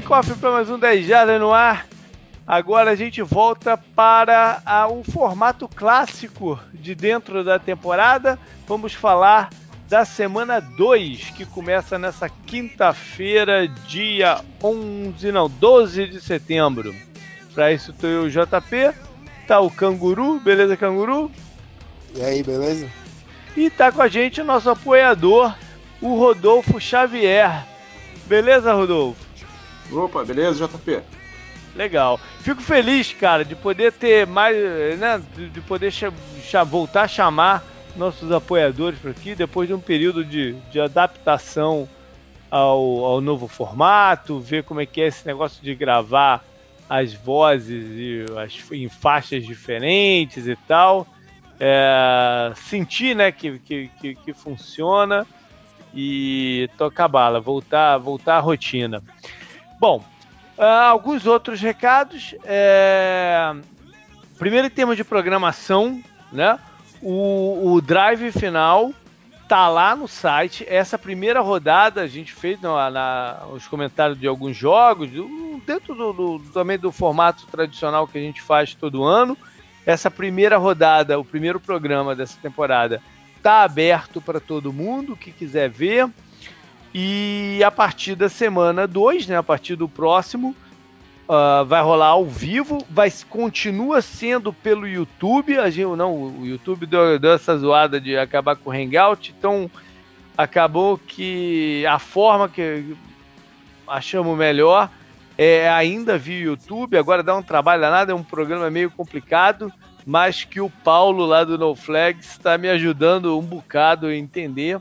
kickoff para mais um 10 Jardas no ar. Agora a gente volta para a, o formato clássico de dentro da temporada. Vamos falar da semana 2, que começa nessa quinta-feira, dia 11, não, 12 de setembro. Para isso estou eu, JP, tá o Canguru, beleza Canguru? E aí, beleza? E tá com a gente o nosso apoiador, o Rodolfo Xavier. Beleza, Rodolfo? Opa, beleza, JP? Legal. Fico feliz, cara, de poder ter mais, né, de poder voltar a chamar nossos apoiadores por aqui, depois de um período de, de adaptação ao, ao novo formato, ver como é que é esse negócio de gravar as vozes e as, em faixas diferentes e tal. É, sentir né, que, que, que, que funciona e tocar bala, voltar, voltar à rotina. Bom, uh, alguns outros recados. É... Primeiro, em termos de programação, né? O, o drive final tá lá no site. Essa primeira rodada a gente fez na, os comentários de alguns jogos, dentro do, do, também do formato tradicional que a gente faz todo ano. Essa primeira rodada, o primeiro programa dessa temporada, está aberto para todo mundo que quiser ver. E a partir da semana 2, né, a partir do próximo, uh, vai rolar ao vivo, vai continua sendo pelo YouTube. A gente, não, o YouTube deu, deu essa zoada de acabar com o Hangout, então acabou que a forma que achamos melhor é ainda via YouTube. Agora dá um trabalho danado, é um programa meio complicado mas que o Paulo lá do No Flags está me ajudando um bocado a entender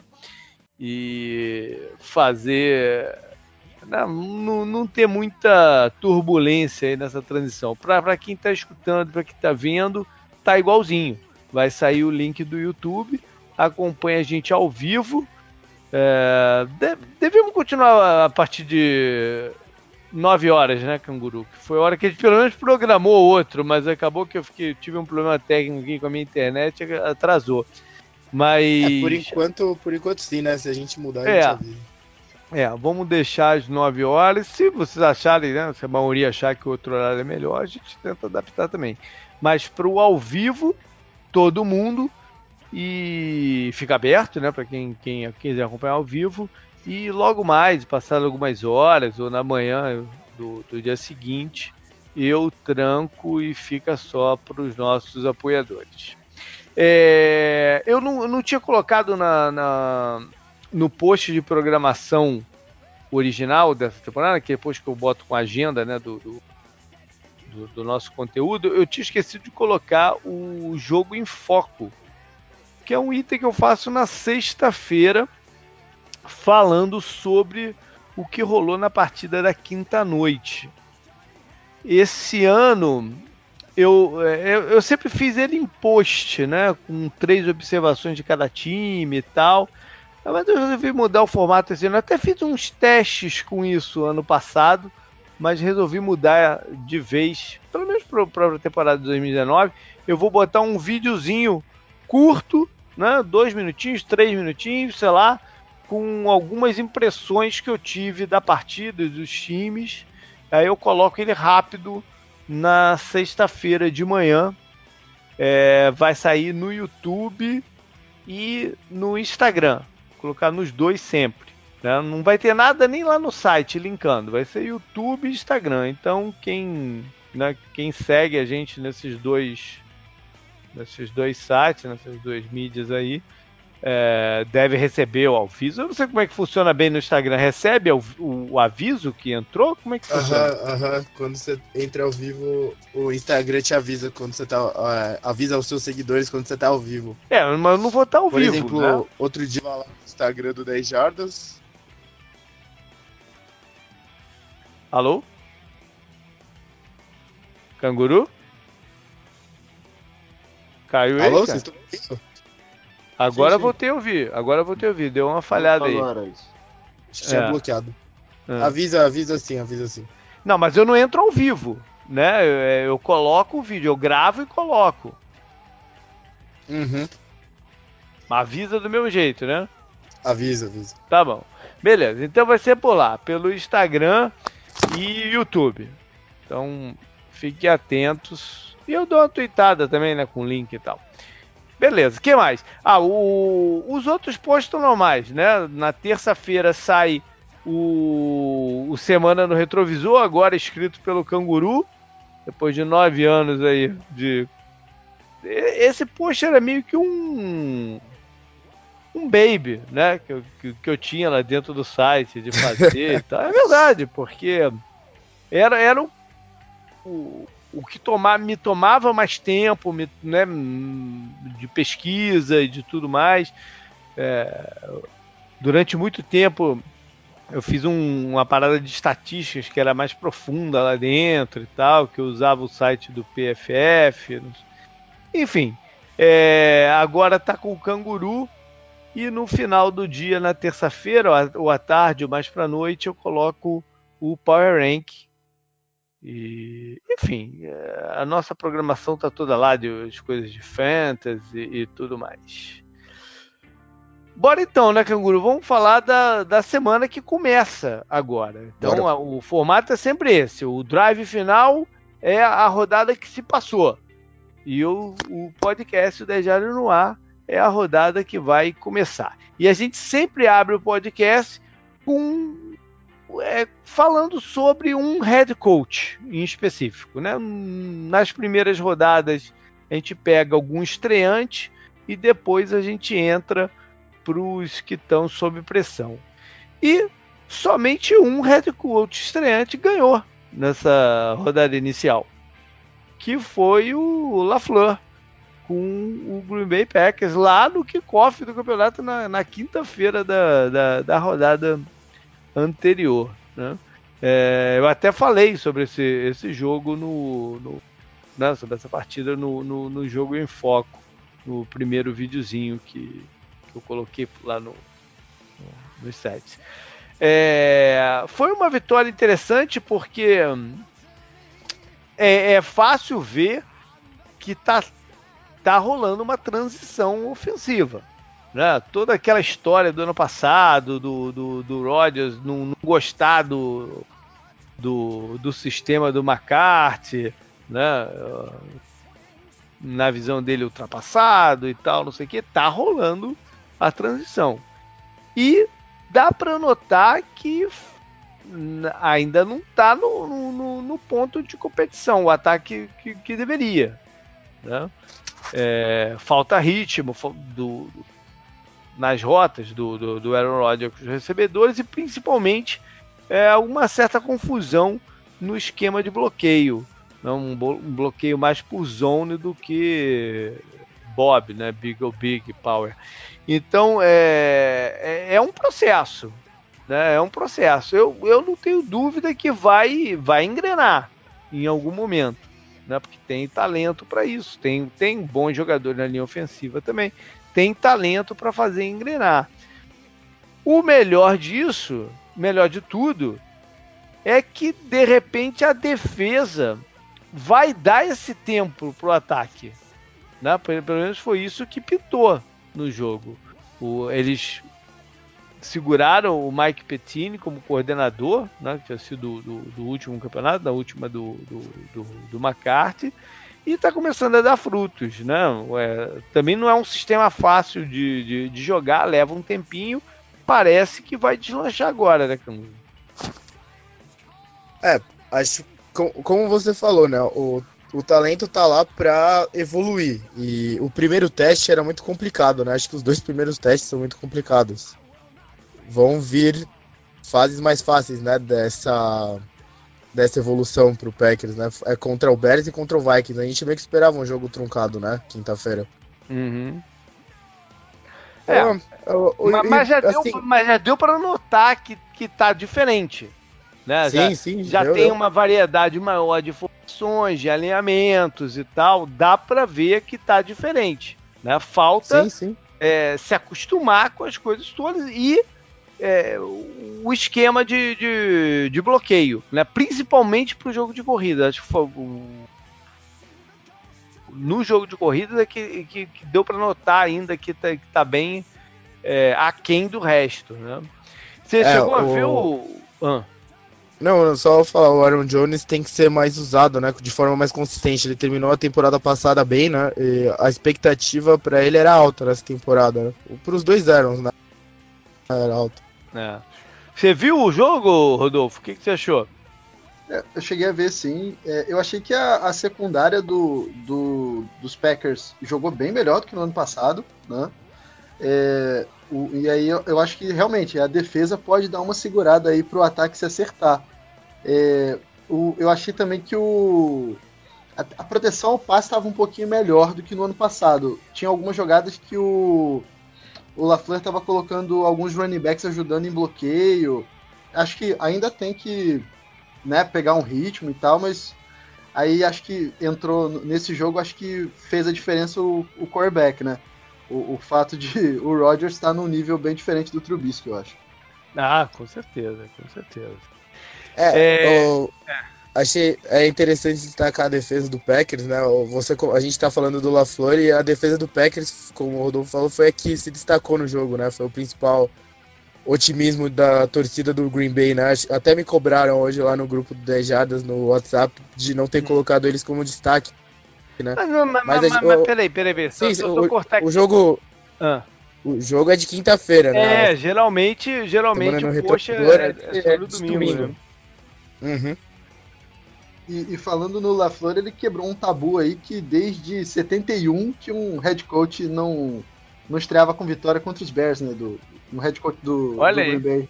e fazer não, não, não ter muita turbulência aí nessa transição. Para quem está escutando, para quem está vendo, tá igualzinho. Vai sair o link do YouTube, acompanha a gente ao vivo. É, devemos continuar a partir de 9 horas, né, Canguru? Que foi a hora que a gente pelo menos programou outro, mas acabou que eu fiquei, tive um problema técnico aqui com a minha internet atrasou. Mas. É, por enquanto, por enquanto sim, né? Se a gente mudar, é. a gente avisa. É, vamos deixar às 9 horas. Se vocês acharem, né? Se a maioria achar que o outro horário é melhor, a gente tenta adaptar também. Mas para o ao vivo, todo mundo. E fica aberto, né? Para quem, quem quiser acompanhar ao vivo. E logo mais, passado algumas horas ou na manhã do, do dia seguinte, eu tranco e fica só para os nossos apoiadores. É, eu, não, eu não tinha colocado na, na, no post de programação original dessa temporada, que depois que eu boto com a agenda né, do, do, do, do nosso conteúdo, eu tinha esquecido de colocar o jogo em foco, que é um item que eu faço na sexta-feira falando sobre o que rolou na partida da quinta noite. Esse ano eu, é, eu, eu, sempre fiz ele em post, né? Com três observações de cada time e tal. Mas eu resolvi mudar o formato esse ano. Até fiz uns testes com isso ano passado, mas resolvi mudar de vez, pelo menos para a temporada de 2019. Eu vou botar um videozinho curto, né? Dois minutinhos, três minutinhos, sei lá, com algumas impressões que eu tive da partida dos times. Aí eu coloco ele rápido na sexta-feira de manhã. É, vai sair no YouTube e no Instagram. Vou colocar nos dois sempre. Né? Não vai ter nada nem lá no site linkando. Vai ser YouTube e Instagram. Então quem, né, quem segue a gente nesses dois, nesses dois sites, nessas duas mídias aí, é, deve receber o aviso. Eu não sei como é que funciona bem no Instagram. Recebe o, o, o aviso que entrou? Como é que funciona? Aham, aham. Quando você entra ao vivo, o Instagram te avisa quando você tá. Uh, avisa aos seus seguidores quando você tá ao vivo. É, mas eu não vou estar tá ao Por vivo. Por exemplo, né? outro dia lá no Instagram do 10 Jardas. Alô? Canguru? Caiu Alô, aí, vocês estão? Agora sim, sim. vou ter ouvido. Agora vou ter ouvido. Deu uma falhada aí. Agora, isso. Tinha é. bloqueado. É. Avisa, avisa assim, avisa assim. Não, mas eu não entro ao vivo, né? Eu, é, eu coloco o vídeo, eu gravo e coloco. Uhum. Avisa do meu jeito, né? Avisa, avisa. Tá bom. Beleza, então vai ser por lá, pelo Instagram. e YouTube. Então, fiquem atentos. E eu dou uma tweetada também, né, com link e tal. Beleza, que mais? Ah, o, os outros posts normais, né? Na terça-feira sai o, o Semana no Retrovisor, agora escrito pelo Canguru, depois de nove anos aí de. Esse post era meio que um. Um baby, né? Que eu, que, que eu tinha lá dentro do site de fazer e tal. É verdade, porque era, era o, o que tomar, me tomava mais tempo me, né, de pesquisa e de tudo mais. É, durante muito tempo eu fiz um, uma parada de estatísticas que era mais profunda lá dentro e tal, que eu usava o site do PFF. Enfim, é, agora tá com o canguru e no final do dia, na terça-feira, ou à tarde, ou mais para noite, eu coloco o Power Rank. E, enfim, é, a nossa programação tá toda lá de as coisas de fantasy e tudo mais. Bora então, né, Canguru? Vamos falar da, da semana que começa agora. Então, a, o formato é sempre esse. O drive final é a rodada que se passou. E o, o podcast, o Dejário no Ar, é a rodada que vai começar. E a gente sempre abre o podcast com é, falando sobre um head coach em específico. Né? Nas primeiras rodadas, a gente pega algum estreante e depois a gente entra para os que estão sob pressão. E somente um head coach estreante ganhou nessa rodada inicial, que foi o LaFleur com o Green Bay Packers lá no kickoff do campeonato na, na quinta-feira da, da, da, rodada anterior. Né? É, eu até falei sobre esse, esse jogo no, no né, sobre essa partida no, no, no jogo em foco, no primeiro videozinho que, que eu coloquei lá no, no nos sites. É, foi uma vitória interessante porque é, é, fácil ver que tá, tá rolando uma transição ofensiva. Né? Toda aquela história do ano passado, do, do, do Rodgers não, não gostar do, do, do sistema do McCarthy, né? na visão dele ultrapassado e tal, não sei o que, tá rolando a transição. E dá para notar que ainda não está no, no, no, ponto de competição, o ataque que, que deveria. Né? É, falta ritmo do, nas rotas do, do, do Aaron Rodgers com os recebedores e principalmente é, uma certa confusão no esquema de bloqueio. Né? Um, um bloqueio mais por zone do que Bob, né? Big ou Big Power. Então é, é, é, um processo, né? É um processo. Eu, eu não tenho dúvida que vai vai engrenar em algum momento, né? Porque tem talento para isso, tem tem bons jogadores na linha ofensiva também, tem talento para fazer engrenar. O melhor disso, melhor de tudo, é que de repente a defesa vai dar esse tempo pro ataque. Né? Pelo menos foi isso que pitou no jogo. O, eles seguraram o Mike Pettini como coordenador, né, que tinha sido do, do, do último campeonato, da última do, do, do, do McCarthy, e está começando a dar frutos. Né? É, também não é um sistema fácil de, de, de, jogar, leva um tempinho, parece que vai deslanchar agora, né, Camus? É, acho como você falou, né? O o talento tá lá para evoluir. E o primeiro teste era muito complicado, né? Acho que os dois primeiros testes são muito complicados. Vão vir fases mais fáceis, né? Dessa, dessa evolução pro Packers, né? É contra o Bears e contra o Vikings. A gente meio que esperava um jogo truncado, né? Quinta-feira. Uhum. É, é mas, mas, já assim, deu, mas já deu para notar que, que tá diferente. Né? Sim, já, sim. Já tem uma variedade maior de formações, de alinhamentos e tal. Dá para ver que tá diferente. Né? Falta sim, sim. É, se acostumar com as coisas todas e é, o esquema de, de, de, bloqueio, né? principalmente para o jogo de corrida. Acho que foi o, no jogo de corrida é que, que, que deu para notar ainda que está tá bem é, aquém do resto. Né? Você é, chegou a ver o. Ah. Não, só falar, o Aaron Jones tem que ser mais usado, né? De forma mais consistente. Ele terminou a temporada passada bem, né? E a expectativa para ele era alta nessa temporada. Né? Para os dois Aarons, né? Era alta. É. Você viu o jogo, Rodolfo? O que, que você achou? É, eu cheguei a ver sim. É, eu achei que a, a secundária do, do, dos Packers jogou bem melhor do que no ano passado, né? É, o, e aí eu, eu, acho que realmente a defesa pode dar uma segurada aí para o ataque se acertar. É, o, eu achei também que o, a, a proteção ao passe estava um pouquinho melhor do que no ano passado. Tinha algumas jogadas que o, o LaFleur estava colocando alguns running backs ajudando em bloqueio. Acho que ainda tem que né, pegar um ritmo e tal, mas aí acho que entrou nesse jogo, acho que fez a diferença o, o quarterback, né? O, o fato de o Rodgers estar num nível bem diferente do Trubisky, eu acho. Ah, com certeza, com certeza. É, é... O, achei é interessante destacar a defesa do Packers, né? Você, a gente tá falando do LaFleur e a defesa do Packers, como o Rodolfo falou, foi a que se destacou no jogo, né? Foi o principal otimismo da torcida do Green Bay, né? Até me cobraram hoje lá no grupo do 10 Jardas no WhatsApp de não ter hum. colocado eles como destaque. Né? Mas, mas, mas, mas, peraí, peraí, peraí. Sim, só, o, cortar aqui. o jogo. Ah. O jogo é de quinta-feira, né? É, geralmente, geralmente o poxa é, é, é o domingo. domingo. Né? Uhum. E, e, falando no LaFleur, ele quebrou um tabu aí que desde 71 que um head coach não, não estreava com vitória contra os Bears, né? Do, no head coach do, Olha do aí. Green Bay.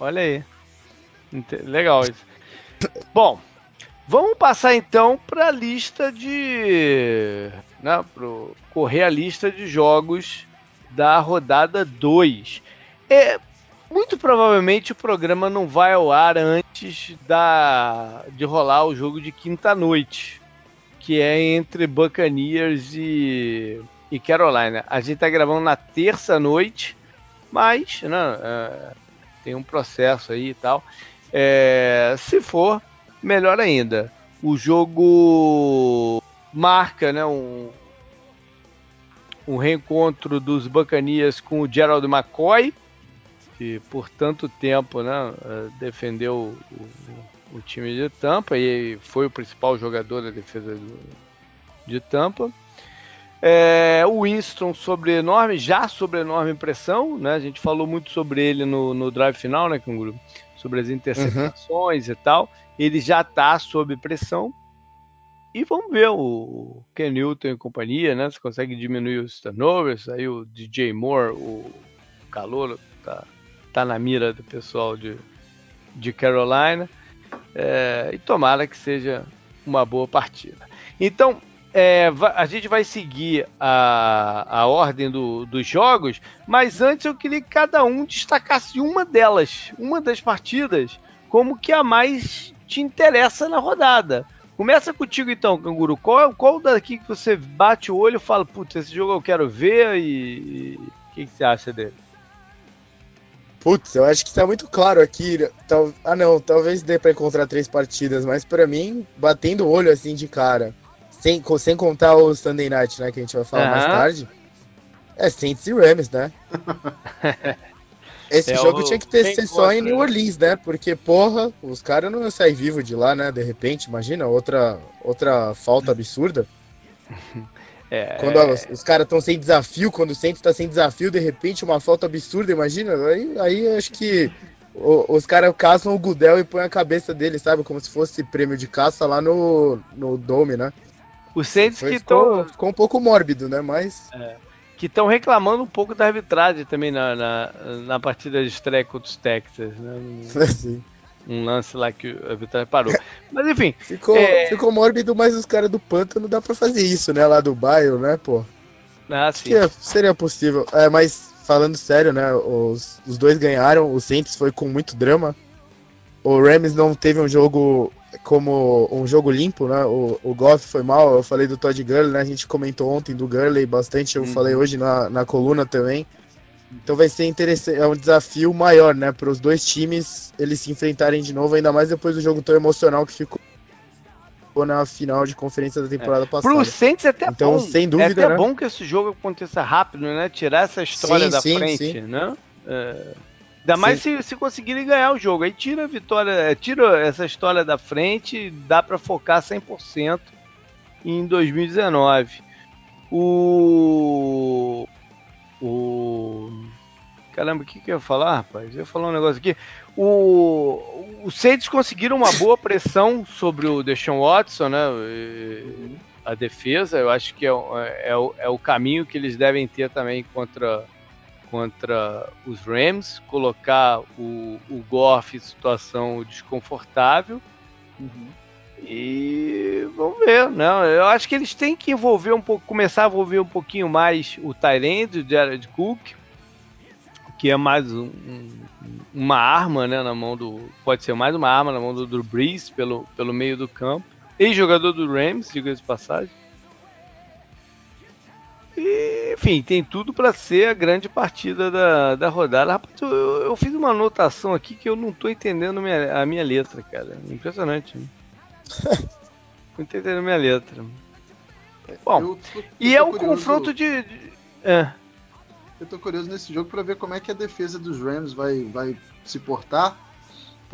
Olha aí. Legal isso. Bom, vamos passar então para a lista de. Né, pro, correr a lista de jogos da rodada 2. É, muito provavelmente o programa não vai ao ar antes da, de rolar o jogo de quinta-noite, que é entre Buccaneers e e Carolina. A gente está gravando na terça-noite, mas né, é, tem um processo aí e tal. É, se for, melhor ainda. O jogo marca né, um, um reencontro dos Bacanias com o Gerald McCoy, que por tanto tempo né, é, defendeu o, o, time de Tampa e foi o principal jogador da defesa do, de Tampa. É, o Winston sobre enorme, já sobre enorme pressão, né? A gente falou muito sobre ele no, no drive final, né, Canguru? Sobre as interceptações uhum. e tal. Ele já está sob pressão. E vamos ver o Ken Newton e companhia, né? Se consegue diminuir os turnovers. Aí o DJ Moore, o calor, tá, tá na mira do pessoal de, de Carolina. É, e tomara que seja uma boa partida. Então, é, a gente vai seguir a, a ordem do, dos jogos, mas antes eu queria que cada um destacasse uma delas, uma das partidas, como que a mais te interessa na rodada. Começa contigo então, Canguru. Qual, qual daqui que você bate o olho e fala, putz, esse jogo eu quero ver e o que, que, você acha dele? Putz, eu acho que tá muito claro aqui. Tal... Ah não, talvez dê para encontrar três partidas, mas para mim, batendo o olho assim de cara, sem, sem contar o Sunday Night, né? Que a gente vai falar mais tarde. É Saints e Rams, né? Esse é jogo tinha que ter ser só em New? Orleans, né? Porque, porra, os caras não iam sair vivo de lá, né? De repente, imagina, outra, outra falta absurda. É... Quando os, os caras estão sem desafio, quando o Saints tá sem desafio, de repente, uma falta absurda, imagina. Aí, aí acho que o, os caras caçam o Gudel e põem a cabeça dele, sabe? Como se fosse prêmio de caça lá no, no Dome, né? Os Saints que estão. Ficou, um pouco mórbido, né? Mas. É, que estão reclamando um pouco da arbitragem também na, na, na partida de estreia contra os Texas, né? Sim. Um lance lá que a arbitragem parou. Mas enfim. Ficou, é... ficou mórbido, mas os caras do pântano dá pra fazer isso, né? Lá do bairro, né, pô? Ah, sim. Que seria possível. É, mas falando sério, né? Os, os dois ganharam. O Saints foi com muito drama. O Rams não teve um jogo como um jogo limpo, né? O, o Goff foi mal, eu falei do Todd Gurley, né? A gente comentou ontem do Gurley bastante, eu uhum. falei hoje na, na coluna também. Então vai ser interessante, é um desafio maior, né? Para os dois times eles se enfrentarem de novo, ainda mais depois do jogo tão emocional que ficou na final de conferência da temporada é. passada. Pro Saints é até então, bom. sem dúvida, é até né? bom que esse jogo aconteça rápido, né? Tirar essa história sim, da sim, frente, sim. né? É... Ainda mais se, se conseguirem ganhar o jogo. Aí tira a vitória, tira essa história da frente, dá para focar 100% em 2019. O. O. Caramba, o que, que eu ia falar, rapaz? Eu ia falar um negócio aqui. O, os Saints conseguiram uma boa pressão sobre o Deshaun Watson, né? A defesa, eu acho que é, é, é, o, é o caminho que eles devem ter também contra, contra os Rams, colocar o, o Goff em situação desconfortável. Uhum. E vamos ver, né? Eu acho que eles têm que envolver um pouco, começar a envolver um pouquinho mais o Tyrande, o Jared Cook, que é mais um, uma arma, né, na mão do, pode ser mais uma arma na mão do Drew Brees pelo, pelo meio do campo. Ex-jogador do Rams, diga de passagem. E, enfim, tem tudo para ser a grande partida da, da rodada. Rapaz, eu, eu, fiz uma anotação aqui que eu não tô entendendo minha, a minha letra, cara. Impressionante. Né? Não entendendo minha letra. Bom, eu tô, eu e é um curioso. confronto de. de é. Eu tô curioso nesse jogo para ver como é que a defesa dos Rams vai, vai se portar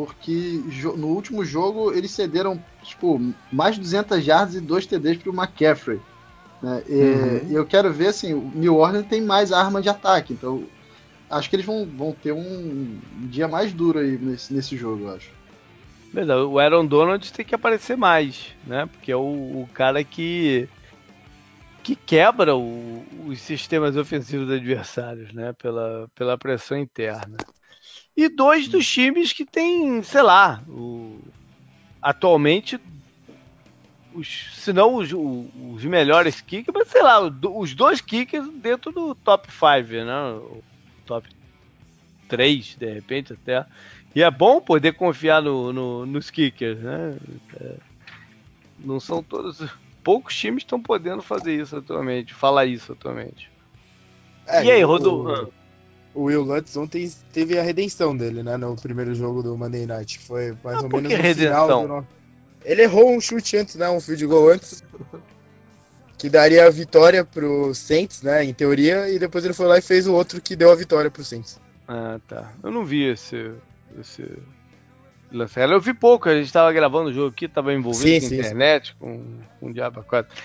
porque no último jogo eles cederam tipo, mais de 200 yards e 2 TDs para o McCaffrey. Né? E uhum. eu quero ver assim, o New Orleans tem mais arma de ataque, então acho que eles vão, vão ter um dia mais duro aí nesse, nesse jogo, eu acho. Verdade, o Aaron Donald tem que aparecer mais, né? Porque é o, o cara que que quebra o, os sistemas ofensivos adversários, né? Pela, pela pressão interna e dois dos times que tem, sei lá, o, atualmente, os, se não os, os melhores kickers, mas sei lá, os dois kickers dentro do top 5, né? O top 3, de repente até. E é bom poder confiar no, no nos kickers, né? É, não são todos. Poucos times estão podendo fazer isso atualmente, falar isso atualmente. É, e aí, Rodolfo? o Will Lutz ontem teve a redenção dele, né? No primeiro jogo do Monday Night. Foi mais ah, ou menos no redenção? Ele errou um chute antes, né? Um field goal antes. Que daria a vitória pro Saints, né? Em teoria. E depois ele foi lá e fez o outro que deu a vitória pro Saints. Ah, tá. Eu não vi esse... esse... Eu vi pouco, a gente estava gravando o jogo aqui, estava envolvido sim, com sim, internet, sim. com, com o Diabo 4.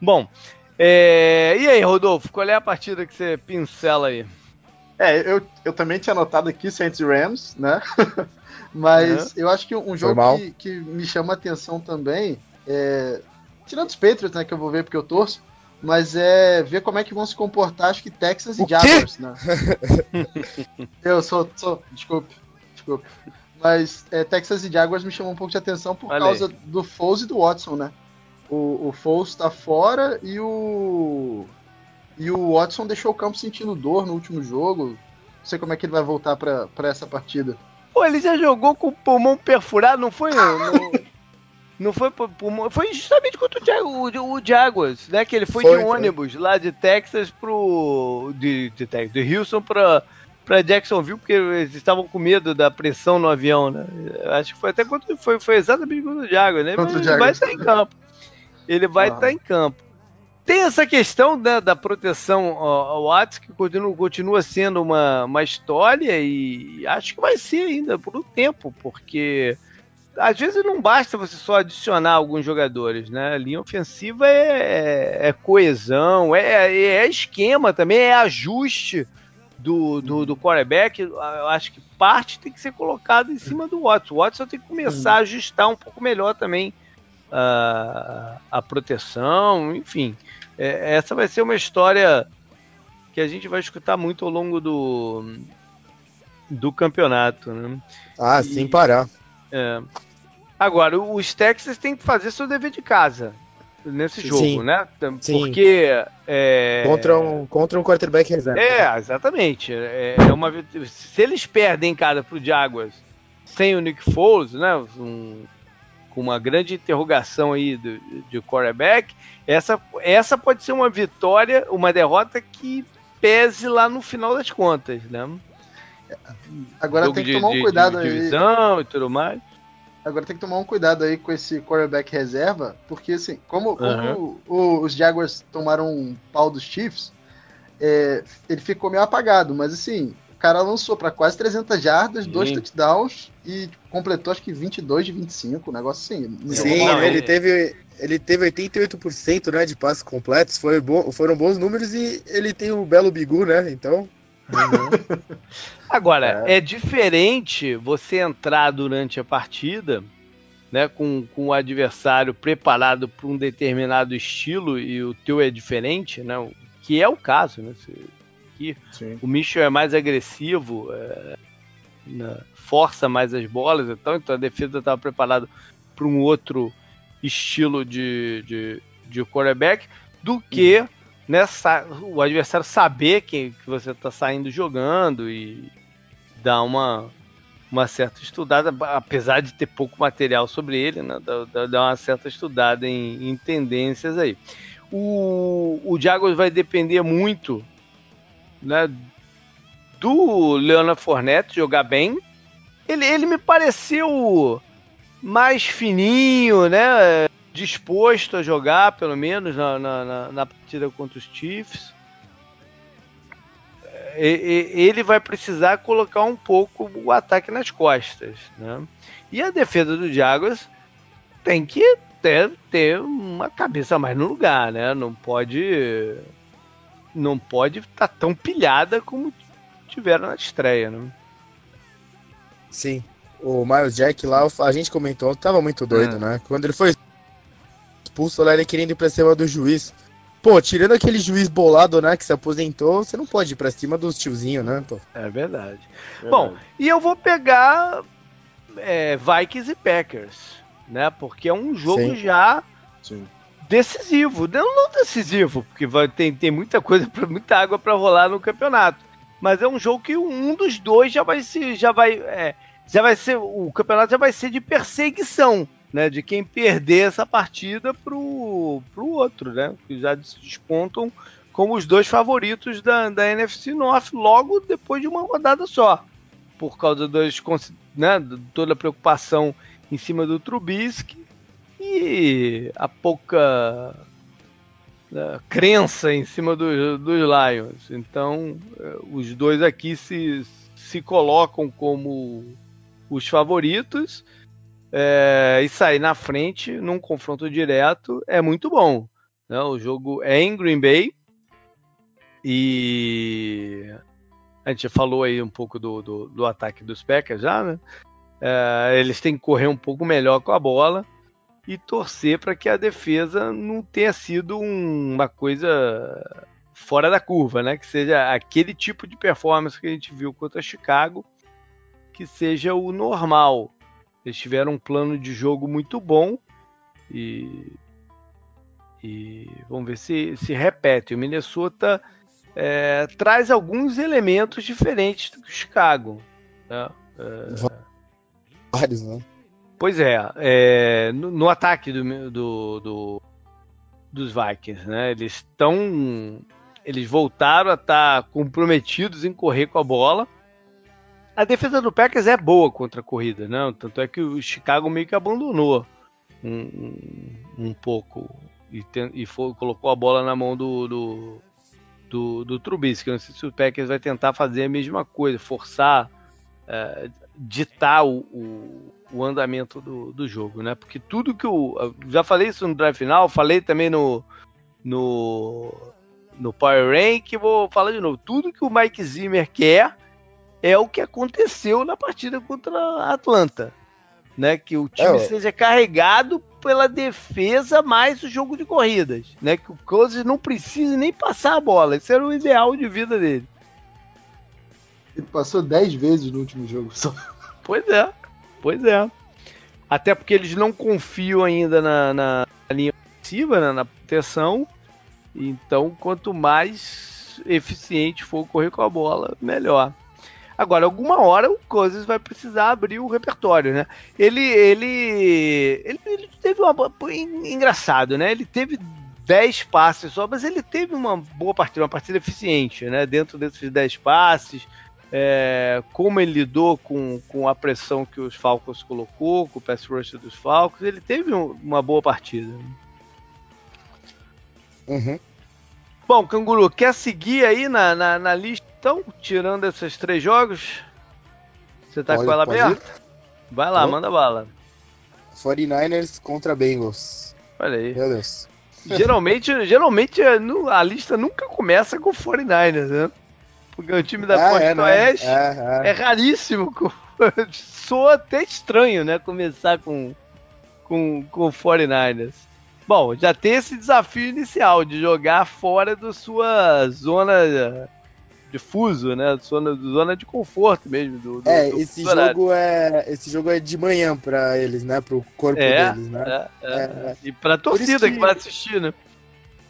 Bom, é... e aí, Rodolfo, qual é a partida que você pincela aí? É, eu, eu também tinha anotado aqui Saints e Rams, né? Mas uhum. eu acho que um jogo que, que, me chama a atenção também é. Tirando os Patriots, né? Que eu vou ver porque eu torço. Mas é ver como é que vão se comportar, acho que Texas e Jaguars, né? eu sou, sou. Desculpe, desculpe. Mas é, Texas e Jaguars me chamam um pouco de atenção por Valeu. causa do Foles e do Watson, né? O, o Foles tá fora e o. E o Watson deixou o campo sentindo dor no último jogo. Não sei como é que ele vai voltar para essa partida. Pô, ele já jogou com o pulmão perfurado, não foi? Não, não foi pulmão. Foi justamente contra o, o, o Jaguars, né? Que ele foi, foi de ônibus foi. lá de Texas pro. De, de, de Houston pra, pra Jacksonville, porque eles estavam com medo da pressão no avião, né? Acho que foi até contra. Foi, foi exatamente contra o Jaguars, né? Mas ele vai estar em campo. Ele vai ah. estar em campo. Tem essa questão né, da proteção ao Watts, que continua, continua sendo uma, uma história e acho que vai ser ainda por um tempo, porque às vezes não basta você só adicionar alguns jogadores, né? A linha ofensiva é, é, é coesão, é, é, esquema também, é ajuste do, do, do quarterback. Eu acho que parte tem que ser colocada em cima do Watson. O Watson tem que começar a ajustar um pouco melhor também a, a proteção, enfim. É, essa vai ser uma história que a gente vai escutar muito ao longo do, do campeonato. Né? Ah, e, sem parar. É. Agora, os Texas têm que fazer seu dever de casa nesse jogo, Sim. né? Porque. É... Contra, um, contra um quarterback reserva. É, exatamente. É, é uma, se eles perdem cara pro Jaguars sem o Nick Foles, né? Um, com uma grande interrogação aí de, de quarterback, essa, essa pode ser uma vitória, uma derrota que pese lá no final das contas, né? Agora tem que tomar um cuidado de, de divisão aí. e tudo mais. Agora tem que tomar um cuidado aí com esse quarterback reserva, porque assim, como, como o, os Jaguars tomaram um pau dos Chiefs, é, ele ficou meio apagado, mas assim, cara lançou para quase 300 jardas, Sim. dois touchdowns e completou acho que 22 de 25, um negócio assim. Sim, não, ele ele- teve, ele teve 88% né, de passes completos, foi bom, foram bons números e ele tem o belo bigu, né? Então, Agora, é. diferente você entrar durante a partida, né, com, com o adversário preparado para um determinado estilo e o teu é diferente, né, que é o caso, né? Sim. o Mitchell é mais agressivo, é, né, força mais as bolas, então, então a defesa estava preparada para um outro estilo de, de, de quarterback do que né, o adversário saber que, que você está saindo jogando e dar uma, uma certa estudada, apesar de ter pouco material sobre ele, né, dá uma certa estudada em, em tendências aí. O, o Jaguars vai depender muito né, do Leonard Fournette jogar bem. Ele, ele me pareceu mais fininho, né? Disposto a jogar, pelo menos, na, na, na- na partida contra os Chiefs. E- e- ele vai precisar colocar um pouco o ataque nas costas, né? E a defesa do Jaguars tem que ter, ter uma cabeça mais no lugar, né? Não pode não pode estar tão pilhada como tiveram na estreia, né? sim. O Miles Jack lá, a gente comentou, tava muito doido, É. né? Quando ele foi expulso lá, ele querendo ir pra cima do juiz. Pô, tirando aquele juiz bolado, né, que se aposentou, você não pode ir pra cima dos tiozinhos, né? Pô. É verdade. Bom, e eu vou pegar é, Vikings e Packers, né? Porque é um jogo Sim. já Sim. decisivo. Não, não decisivo, porque vai, tem, tem muita coisa, pra- muita água para rolar no campeonato. Mas é um jogo que um dos dois já vai se, já vai, é, já vai ser, o campeonato já vai ser de perseguição, né? De quem perder essa partida pro, pro outro, né? Que já se despontam como os dois favoritos da, da NFC North logo depois de uma rodada só. Por causa consi- né, de toda a preocupação em cima do Trubisky e a pouca né, crença em cima do- dos Lions. Então, eh, os dois aqui se, se colocam como os favoritos eh, e sair na frente num confronto direto é muito bom. né? O jogo é em Green Bay e a gente falou aí um pouco do, do, do ataque dos Packers já, né? Eh, eles têm que correr um pouco melhor com a bola e torcer para que a defesa não tenha sido um- uma coisa fora da curva, né? Que seja aquele tipo de performance que a gente viu contra Chicago, que seja o normal. Eles tiveram um plano de jogo muito bom e, e vamos ver se se repete. O Minnesota é, traz alguns elementos diferentes do que o Chicago. né? Vários, né? Pois é, é, no, no ataque do, do- do- dos Vikings, né? Eles estão. Eles voltaram a estar comprometidos em correr com a bola. A defesa do Packers é boa contra a corrida, né? Tanto é que o Chicago meio que abandonou um, um- um pouco e, ten- e foi- colocou a bola na mão do, do, do, do Trubisky. Não sei se o Packers vai tentar fazer a mesma coisa, forçar, é, ditar o, o, o andamento do, do jogo, né? Porque tudo que o. Já falei isso no drive final, falei também no. no no Power Rank, vou falar de novo. Tudo que o Mike Zimmer quer é o que aconteceu na partida contra a Atlanta. Né, que o time É, seja carregado pela defesa mais o jogo de corridas, né? Que o Cousins não precise nem passar a bola. Esse era o ideal de vida dele. Ele passou 10 vezes no último jogo. Só. Pois é, pois é. Até porque eles não confiam ainda na, na linha ofensiva, né, na proteção. Então, quanto mais eficiente for correr com a bola, melhor. Agora, alguma hora o Cousins vai precisar abrir o repertório, né? Ele, ele, ele, ele teve uma engraçado, né? Ele teve 10 passes só, mas ele teve uma boa partida, uma partida eficiente, né? Dentro desses 10 passes, é, como ele lidou com, com a pressão que os Falcons colocou, com o pass rush dos Falcons, ele teve um- uma boa partida. Uhum. Bom, Canguru, quer seguir aí na, na, na lista então, tirando esses três jogos, você tá Pode- com ela aberta? Vai lá, manda bala. 49ers contra Bengals. Olha aí. Meu Deus. geralmente, geralmente é, a lista nunca começa com 49ers, né? Porque o time da Ah, Costa é? Oeste É, é é. raríssimo. com- Soa até estranho, né? Começar com, com, com 49ers. Bom, já tem esse desafio inicial de jogar fora da sua zona de fuso, né? Zona, zona de conforto mesmo. Do, do- É, do esse jogo é, esse jogo é de manhã pra eles, né? Pro corpo É, deles, né? é, é. É, é. E pra torcida que... que- vai assistir, né?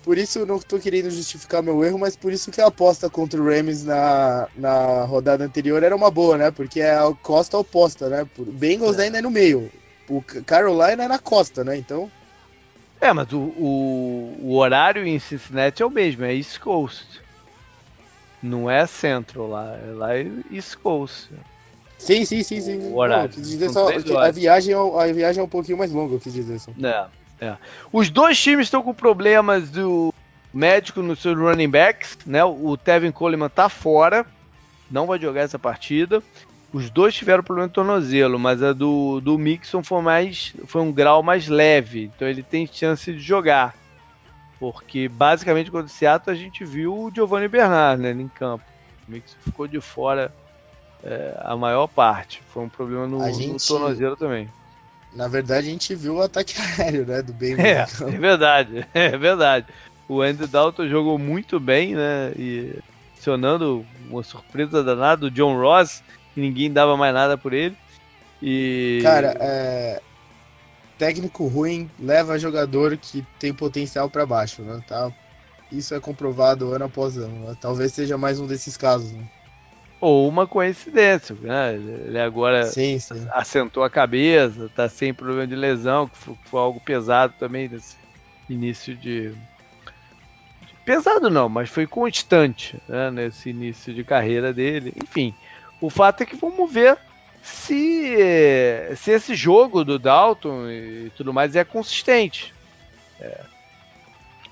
Por isso eu não tô querendo justificar meu erro, mas por isso que a aposta contra o Rams na, na rodada anterior era uma boa, né? Porque é a costa oposta, né? O Bengals É. ainda é no meio. O Carolina é na costa, né? Então, É, mas o, o, o horário em Cincinnati é o mesmo, é East Coast. Não é Central lá, é lá é East Coast. sim, sim, sim, sim. O horário. Não, quis dizer só a viagem, é, um- a viagem é um pouquinho mais longa, eu quis dizer só. É, é. Os dois times estão com problemas do médico nos seus running backs, né? O Tevin Coleman tá fora, não vai jogar essa partida. Os dois tiveram problema de tornozelo, mas a do, do Mixon foi mais foi um grau mais leve, então ele tem chance de jogar. Porque basicamente quando o Seattle a gente viu o Giovanni Bernard né, em campo. O Mixon ficou de fora é, a maior parte. Foi um problema no, A no gente- tornozelo também. Na verdade, a gente viu o ataque aéreo, né? Do Bengals. É, é verdade, é verdade. O Andy Dalton jogou muito bem, né? E acionando uma surpresa danada, o John Ross, que ninguém dava mais nada por ele. E. Cara, é... técnico ruim leva jogador que tem potencial pra baixo, né? Tá? Isso é comprovado ano após ano. né? Talvez seja mais um desses casos. Né? Ou uma coincidência, né? Ele agora Sim, sim. assentou a cabeça, tá sem problema de lesão, que foi, foi algo pesado também nesse início de. de- Pesado não, mas foi constante né, nesse início de carreira dele. Enfim, o fato é que vamos ver se, se esse jogo do Dalton e tudo mais é consistente. É.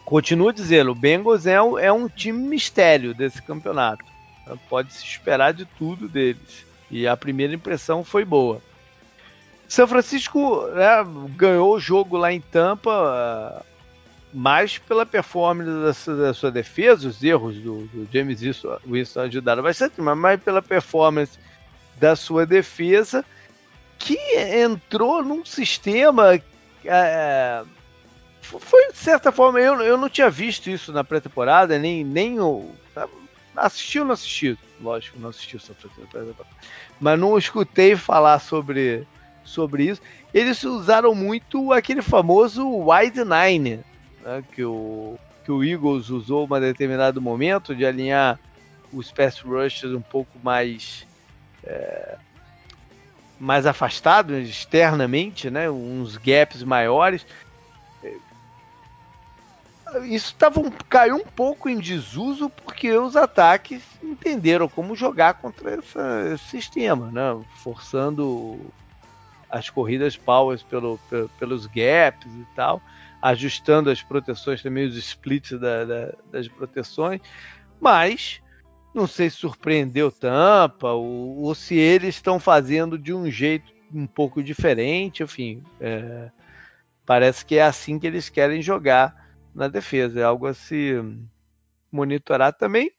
Continuo dizendo, o Bengals é, é um time mistério desse campeonato. Pode se esperar de tudo deles. E a primeira impressão foi boa. São Francisco né, ganhou o jogo lá em Tampa ah, mais pela performance da sua, da sua defesa, os erros do, do James Winston ajudaram bastante, mas mais pela performance da sua defesa, que entrou num sistema. ah, foi de certa forma, eu, eu não tinha visto isso na pré-temporada, nem, nem o. Assistiu ou não assistiu? Lógico, não assistiu na pré-temporada. Mas não escutei falar sobre, sobre isso. Eles usaram muito aquele famoso wide nine, né, que, o, que o Eagles usou em um determinado momento de alinhar os pass rushers um pouco mais é, mais afastados externamente, né, uns gaps maiores. Isso tava um, caiu um pouco em desuso porque os ataques entenderam como jogar contra essa, esse sistema, né, forçando as corridas powers pelo, pelo, pelos gaps e tal, ajustando as proteções também, os splits da, da, das proteções, mas não sei se surpreendeu Tampa ou, ou se eles estão fazendo de um jeito um pouco diferente, enfim, é, parece que é assim que eles querem jogar na defesa, é algo a se monitorar também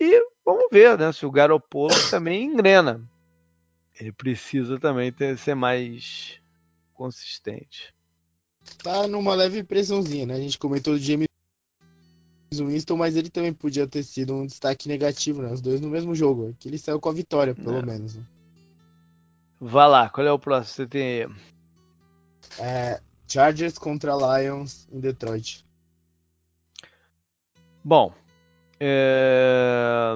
e vamos ver né, se o Garopolo também engrena ele precisa também ter, ser mais consistente. Tá numa leve pressãozinha, né? A gente comentou do James Winston, mas ele também podia ter sido um destaque negativo, né? Os dois no mesmo jogo. Que ele saiu com a vitória, pelo É. menos. né? Vá lá, qual é o próximo? Você tem? É, Chargers contra Lions em Detroit. Bom, é,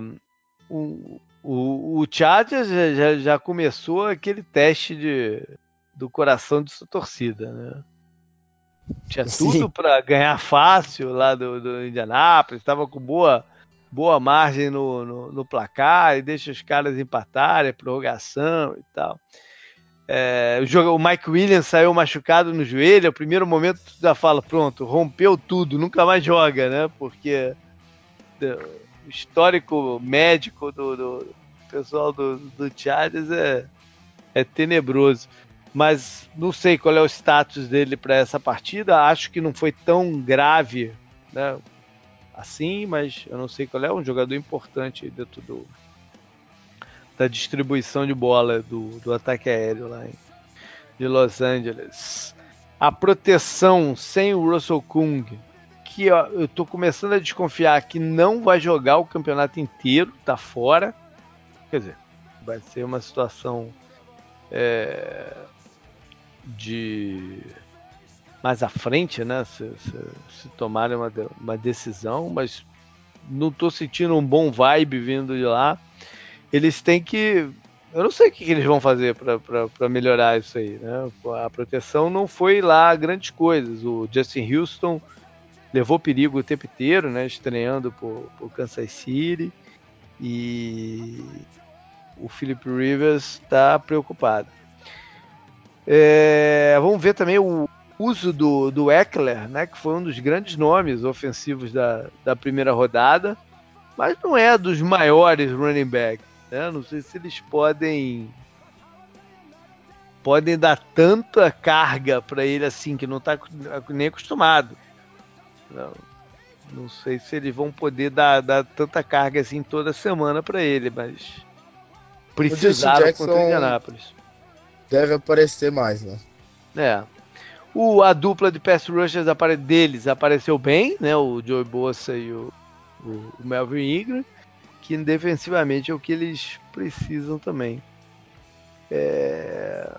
o, o, o Chargers já, já, já começou aquele teste de, do coração de sua torcida, né? Tinha Sim. tudo para ganhar fácil lá do, do Indianápolis, estava com boa, boa margem no, no, no placar e deixa os caras empatarem, prorrogação e tal. É, o, jogo, o Mike Williams saiu machucado no joelho, o primeiro momento tu já fala, pronto, rompeu tudo, nunca mais joga, né? Porque histórico médico do, do pessoal do, do Chargers é, é tenebroso. Mas não sei qual é o status dele para essa partida. Acho que não foi tão grave né, assim, mas eu não sei qual é. Um jogador importante dentro do, da distribuição de bola do, do ataque aéreo lá em, de Los Angeles. A proteção sem o Russell Kung, que ó, eu estou começando a desconfiar que não vai jogar o campeonato inteiro, tá fora. Quer dizer, vai ser uma situação é, de mais à frente, né? Se, se, se tomarem uma, uma decisão, mas não estou sentindo um bom vibe vindo de lá. Eles têm que. Eu não sei o que, que eles vão fazer para melhorar isso aí, né? A proteção não foi lá grandes coisas. O Justin Houston levou perigo o tempo inteiro, né? Estreando por, por Kansas City. E o Philip Rivers está preocupado. É, vamos ver também o uso do, do Eckler, né, que foi um dos grandes nomes ofensivos da, da primeira rodada, mas não é dos maiores running backs. Né? Não sei se eles podem podem dar tanta carga para ele assim que não está nem acostumado. Não, não sei se eles vão poder dar, dar tanta carga assim toda semana para ele, mas precisaram contra o Indianapolis deve aparecer mais, né? É. O, a dupla de pass rushers deles apareceu bem, né? O Joey Bossa e o, o, o Melvin Ingram, que defensivamente é o que eles precisam também. É...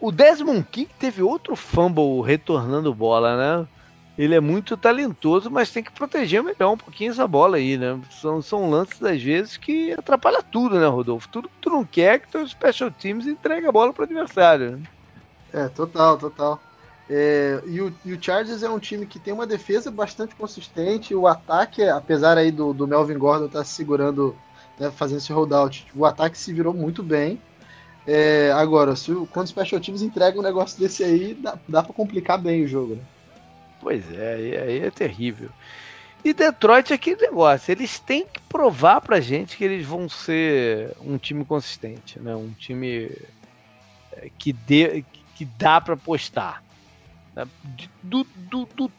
O Desmond King teve outro fumble retornando bola, né? Ele é muito talentoso, mas tem que proteger melhor um pouquinho essa bola aí, né? São, são lances, às vezes, que atrapalha tudo, né, Rodolfo? Tudo que tu não quer que teus special teams entregue a bola pro adversário. Né? É, total, total. É, e, o, e, o, Chargers é um time que tem uma defesa bastante consistente. O ataque, apesar aí do, do Melvin Gordon estar tá segurando, né, fazendo esse holdout, o ataque se virou muito bem. É, agora, se o, quando os special teams entregam um negócio desse aí, dá, dá para complicar bem o jogo, né? Pois é, aí é terrível. E Detroit é aquele negócio, eles têm que provar pra gente que eles vão ser um time consistente, né? Um time é, que, dê, que dá para apostar. Né? Do, do, do,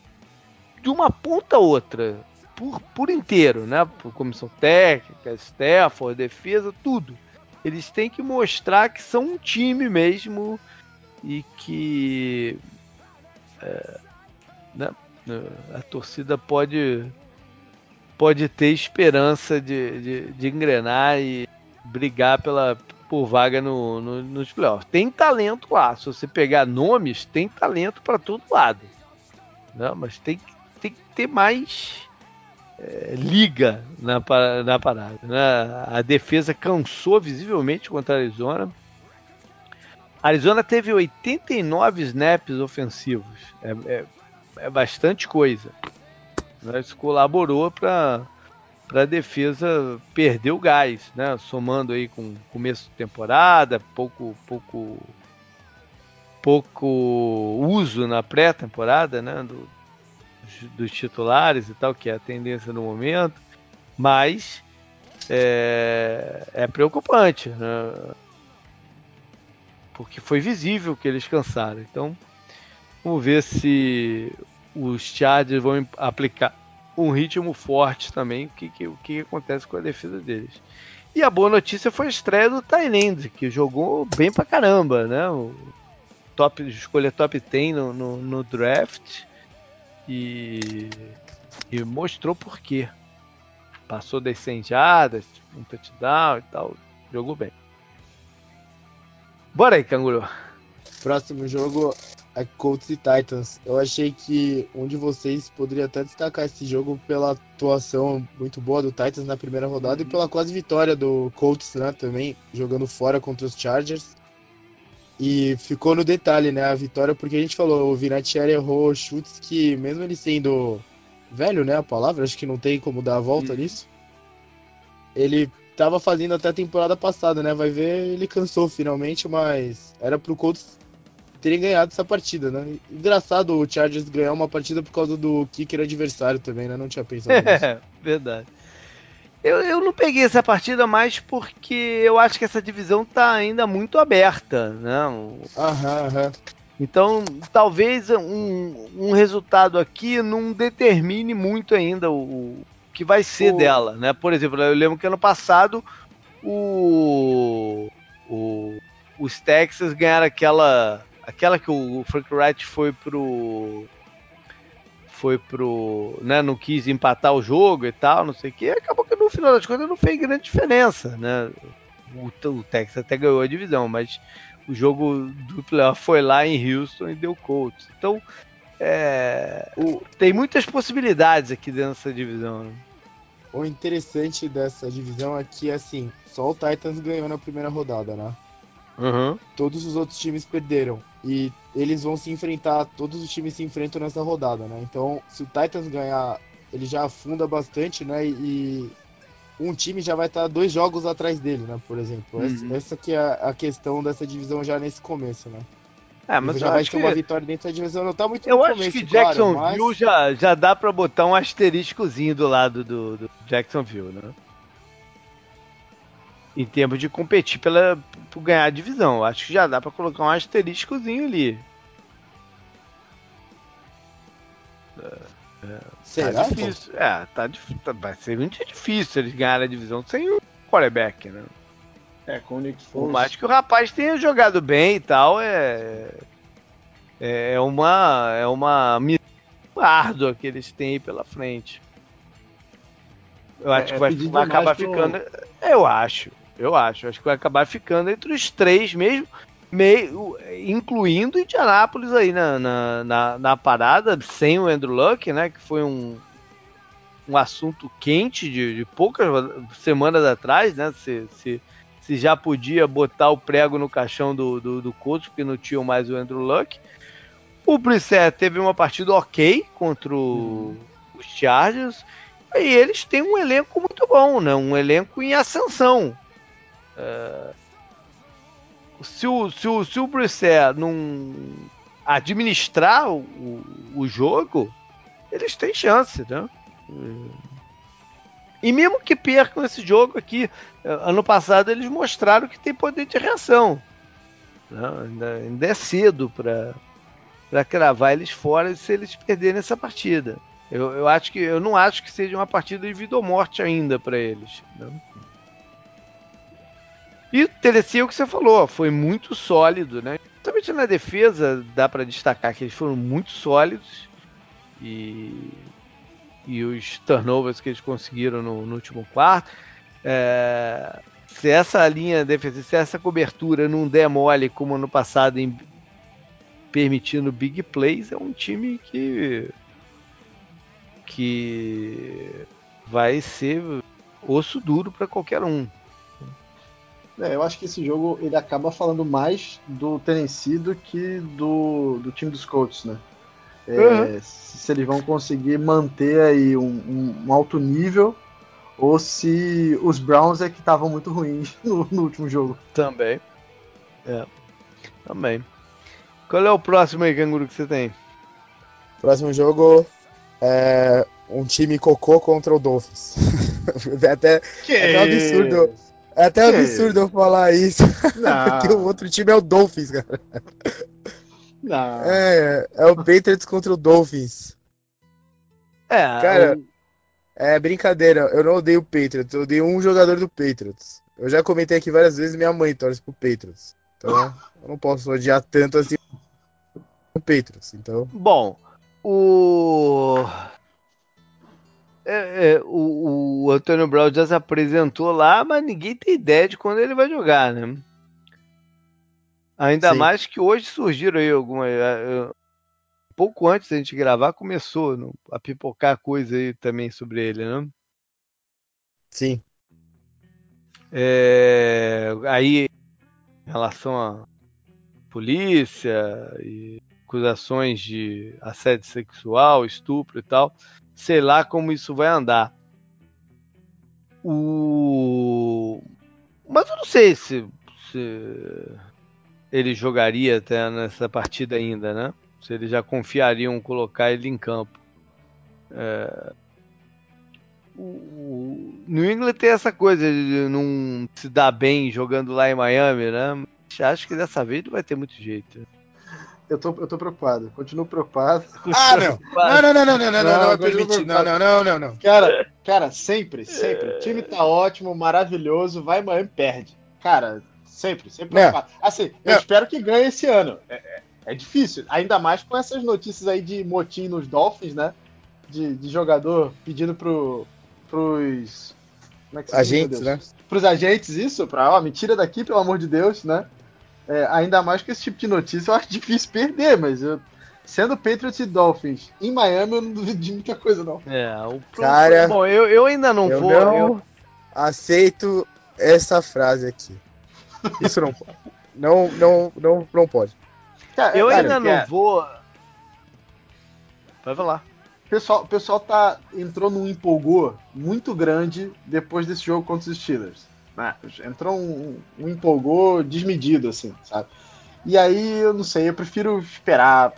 de uma ponta a outra, por, por inteiro, né? Por comissão técnica, Stafford, defesa, tudo. Eles têm que mostrar que são um time mesmo e que é, né? A torcida pode pode ter esperança de, de, de engrenar e brigar pela, por vaga no, no, nos playoffs. Tem talento lá. Se você pegar nomes, tem talento para todo lado. Né? Mas tem, tem que ter mais é, liga na, na parada. Né? A defesa cansou visivelmente contra a Arizona. A Arizona teve 89 snaps ofensivos. É, é, é bastante coisa. Isso colaborou para a defesa perder o gás, né? Somando aí com começo de temporada, pouco pouco pouco uso na pré-temporada, né? Do, dos titulares e tal, que é a tendência no momento, mas é, é preocupante, né? porque foi visível que eles cansaram. Então, Vamos ver se os Chargers vão aplicar um ritmo forte também, o que, que, o que acontece com a defesa deles. E a boa notícia foi a estreia do Thailand, que jogou bem pra caramba, né? O top, escolha top 10 no, no, no draft e, e, mostrou por quê. Passou das 100 jardas, um touchdown e tal, jogou bem. Bora aí, canguru. Próximo jogo é Colts e Titans. Eu achei que um de vocês poderia até destacar esse jogo pela atuação muito boa do Titans na primeira rodada e pela quase vitória do Colts, né, também jogando fora contra os Chargers. E ficou no detalhe, né, a vitória, porque a gente falou, o Vinatieri errou chutes que, mesmo ele sendo velho, né, a palavra, acho que não tem como dar a volta nisso. Ele tava fazendo até a temporada passada, né, vai ver, ele cansou finalmente, mas era pro Colts terem ganhado essa partida, né? Engraçado o Chargers ganhar uma partida por causa do kicker adversário também, né? Não tinha pensado nisso. É, verdade. Eu, eu não peguei essa partida mais porque eu acho que essa divisão tá ainda muito aberta, né? Aham, aham. Então, talvez um, um resultado aqui não determine muito ainda o, o que vai ser O- dela, né? Por exemplo, eu lembro que ano passado o, o os Texas ganharam aquela aquela que o Frank Wright foi pro foi pro, né, não quis empatar o jogo e tal, não sei o que, acabou que no final das contas não fez grande diferença, né? O, o Texas até ganhou a divisão, mas o jogo do playoff foi lá em Houston e deu Colts. Então, é, O, tem muitas possibilidades aqui dentro dessa divisão. Né? o interessante dessa divisão é que, assim, só o Titans ganhou na primeira rodada, né? Uhum. Todos os outros times perderam. E eles vão se enfrentar, todos os times se enfrentam nessa rodada, né? Então, se o Titans ganhar, ele já afunda bastante, né? E um time já vai estar dois jogos atrás dele, né? Por exemplo. Essa, Uhum. essa que é a questão dessa divisão já nesse começo, né? É, mas já eu vai acho ter que, uma vitória dentro da divisão. Não tá muito eu acho começo, que claro, Jacksonville mas... já, já dá pra botar um asteriscozinho do lado do, do Jacksonville, né? Em termos de competir pela, por ganhar a divisão. Acho que já dá pra colocar um asteriscozinho ali. Será? tá difícil. É, tá, tá- vai ser muito difícil eles ganharem a divisão sem o quarterback, né? É, com o Nick Por Foles. mais que o rapaz tenha jogado bem e tal, é. É uma. É uma missão árdua que eles têm aí pela frente. Eu acho É, que vai, vai acabar pro- ficando. Eu acho. Eu acho. Acho que vai acabar ficando entre os três mesmo. Meio, incluindo Indianápolis aí na, na, na, na parada, sem o Andrew Luck, né? Que foi um, um assunto quente de, de poucas semanas atrás, né? Se, se, se já podia botar o prego no caixão do, do, do coach, porque não tinha mais o Andrew Luck. O Brissett teve uma partida ok contra o- os Chargers. E eles têm um elenco muito bom, né? Um elenco em ascensão. É, Se o, se o, se o não administrar o, o, o jogo, eles têm chance, né? E mesmo que percam esse jogo aqui, eh, ano passado eles mostraram que tem poder de reação. né? Ainda, ainda é cedo para para cravar eles fora se eles perderem essa partida. Eu, eu acho que eu não acho que seja uma partida de vida ou morte ainda para eles. né? E Tennessee é o que você falou, foi muito sólido, né? Principalmente na defesa, dá para destacar que eles foram muito sólidos e, e os turnovers que eles conseguiram no, no último quarto. É, se essa linha defensiva, se essa cobertura não der mole como ano passado em permitindo big plays, é um time que que vai ser osso duro para qualquer um. É, eu acho que esse jogo ele acaba falando mais do Tennessee do que do, do time dos Colts, né? É, Uhum. se, eles vão conseguir manter aí um, um- um alto nível ou se os Browns é que estavam muito ruins no, no último jogo. Também. É. Também. Qual é o próximo aí, canguru, que você tem? Próximo jogo é um time cocô contra o Dolphins. é até, Que é até um absurdo. É até Que absurdo eu falar isso, porque o outro time é o Dolphins, cara. não. É, é o Patriots contra o Dolphins. É, Cara, o- É brincadeira, eu não odeio o Patriots, eu odeio um jogador do Patriots. Eu já comentei aqui várias vezes, minha mãe torce pro Patriots. Então, eu não posso odiar tanto assim o Patriots. Então, bom, o... É, é, o, o Antônio Brown já se apresentou lá, mas ninguém tem ideia de quando ele vai jogar, né? Ainda Sim. mais que hoje surgiram aí algumas. é, é, Pouco antes da gente gravar, começou no- a pipocar coisa aí também sobre ele, né? sim. É, aí, em relação à polícia e acusações de assédio sexual, estupro e tal, sei lá como isso vai andar. O... Mas eu não sei se, se ele jogaria até nessa partida ainda, né? Se eles já confiariam colocar ele em campo. É, o- New England tem essa coisa de não se dar bem jogando lá em Miami, né? Acho que dessa vez não vai ter muito jeito. Eu tô, eu tô preocupado, continuo preocupado. Ah, não. Não, não, não, não, não, não, não, não, é permitido. Não, não, não, não, não. Cara, cara, sempre, sempre. O time tá ótimo, maravilhoso, vai Miami perde. Cara, sempre, sempre. Não. preocupado. Assim, eu Não. espero que ganhe esse ano. É, é- é difícil, ainda mais com essas notícias aí de motim nos Dolphins, né? De, de jogador pedindo pro, pros. Como é que se diz, Agentes, Deus? né? Pros agentes, isso, pra, ó, me tira daqui, pelo amor de Deus, né? É, ainda mais com esse tipo de notícia, eu acho difícil perder, mas eu, sendo Patriots e Dolphins em Miami, eu não duvido de muita coisa, não. É, o Cara, Bom, eu, eu ainda não eu vou. não eu- aceito essa frase aqui. Isso não pode. Não, não, não, não pode. Cara, Eu cara, ainda não é, vou. Vai falar. O pessoal, o pessoal tá, entrou num empolgou muito grande depois desse jogo contra os Steelers. Né? Entrou um, um empolgou desmedido, assim, sabe? E aí, eu não sei, eu prefiro esperar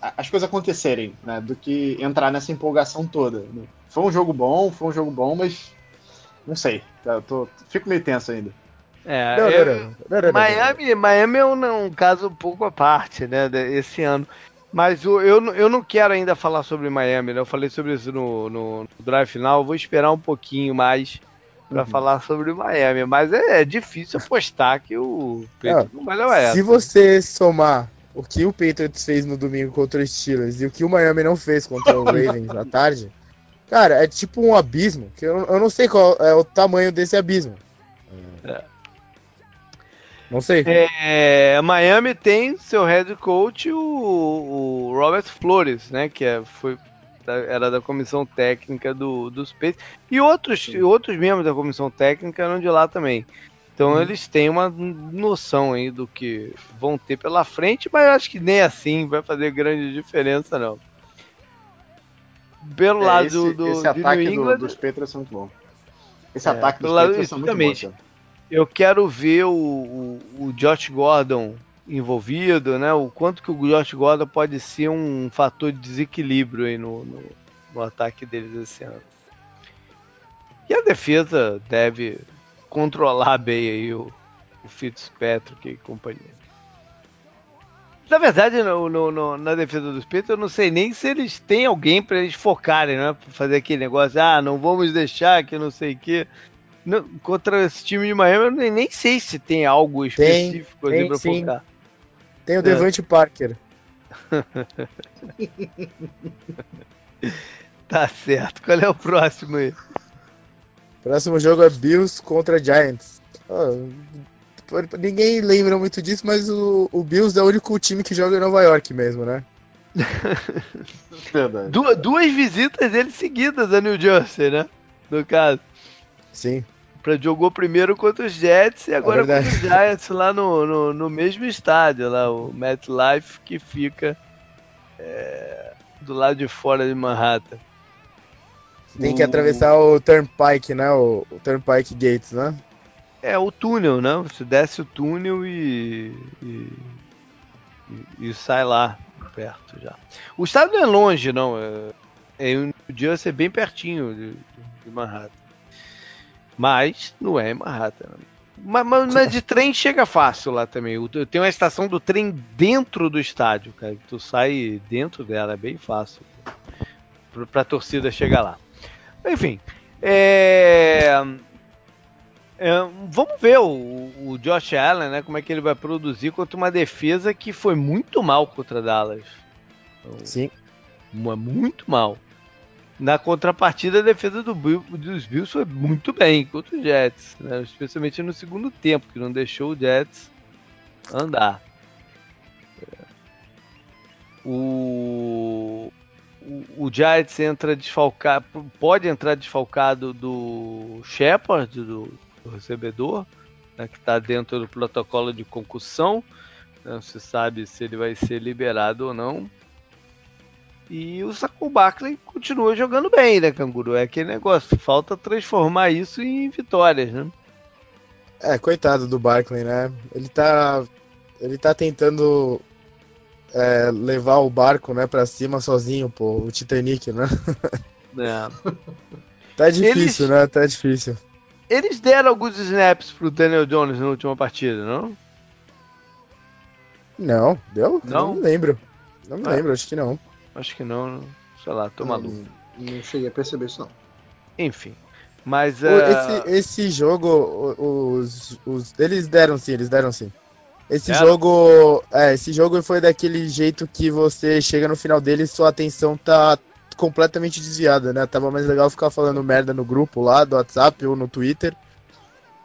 as coisas acontecerem, né? Do que entrar nessa empolgação toda. né? Foi um jogo bom, foi um jogo bom, mas não sei. Eu tô, fico meio tenso ainda. É, Não, eu- não, não, não, não, não, não. Miami, Miami é um, um caso um pouco à parte, né, esse ano. Mas o- eu, não- eu não quero ainda falar sobre Miami, né? Eu falei sobre isso no, no, no drive final. eu Vou esperar um pouquinho mais pra Uhum. falar sobre Miami. Mas é, é difícil apostar que o Pedro não vai levar essa. Se você somar o que o Patriots fez no domingo contra os Steelers e o que o Miami não fez contra o Ravens na tarde, cara, é tipo um abismo. Que eu, eu não sei qual é o tamanho desse abismo. É. Não sei. É, Miami tem seu head coach, o, o Robert Flores, né? Que é, foi, era da comissão técnica do, dos Peitos. E outros, outros membros da comissão técnica eram de lá também. Então eles têm uma noção aí do que vão ter pela frente, mas acho que nem assim vai fazer grande diferença, não. Pelo É, lado esse, do, do, esse ataque New do- England, dos Patriots é muito bom. Esse É, ataque dos Patriots é muito bom. eu quero ver o, o, o Josh Gordon envolvido, né? O quanto que o Josh Gordon pode ser um fator de desequilíbrio aí no, no, no ataque deles esse ano. E a defesa deve controlar bem aí o, o Fitzpatrick e companhia. Na verdade, no, no- no- na defesa dos Patriots, eu não sei nem se eles têm alguém para eles focarem, né? Pra fazer aquele negócio, ah, não vamos deixar que não sei o quê. Não, contra esse time de Miami, eu nem, nem sei se tem algo específico assim tem pra sim. focar. Tem o É. Devante Parker. Tá certo. Qual é o próximo aí? Próximo jogo é Bills contra Giants. Por- ninguém lembra muito disso, mas o, o Bills é o único time que joga em Nova York mesmo, né? Verdade. Du- duas visitas dele seguidas a New Jersey, né? No caso. Sim. Pra, jogou primeiro contra os Jets e agora É contra os Giants lá no, no, no mesmo estádio, lá, o MetLife, que fica é, do lado de fora de Manhattan. Tem que O- atravessar o Turnpike, né? O, o Turnpike Gates, né? É, o túnel, né? Você desce o túnel e, e, e- e sai lá perto já. O estado não é longe, não. É, é New Jersey é bem pertinho de, de Manhattan. Mas não é Manhattan. Mas, mas- de trem chega fácil lá também. Tem uma estação do trem dentro do estádio, cara. Tu sai dentro dela, é bem fácil pra, pra torcida chegar lá. Enfim, é, é, vamos ver o, o Josh Allen, né? Como é que ele vai produzir contra uma defesa que foi muito mal contra Dallas. Sim. Mu- Muito mal. Na contrapartida, a defesa do Bill- dos Bills foi muito bem contra os Jets, né? especialmente no segundo tempo, que não deixou o Jets andar. O, o, o Giants entra desfalcado, pode entrar desfalcado do Shepard, do, do recebedor, né, que está dentro do protocolo de concussão. Não se sabe se ele vai ser liberado ou não. E o Saco Barkley continua jogando bem, né, Canguru? É aquele negócio, falta transformar isso em vitórias, né? É, coitado do Barkley, né? Ele tá. Ele tá tentando é, levar o barco, né, pra cima sozinho, pô. O Titanic, né? É. Tá difícil, Eles- né? Tá difícil. Eles deram alguns snaps pro Daniel Jones na última partida, não? Não, deu? Não? Não lembro. Não me Ah. lembro, acho que não. Acho que não, sei lá, tô maluco. Não, não cheguei a perceber isso, não. Enfim. Mas O- ah, Esse, esse jogo, os, os. Eles deram sim, eles deram sim. Esse jogo. É, esse jogo foi daquele jeito que você chega no final dele e sua atenção tá completamente desviada, né? Tava mais legal ficar falando merda no grupo lá do WhatsApp ou no Twitter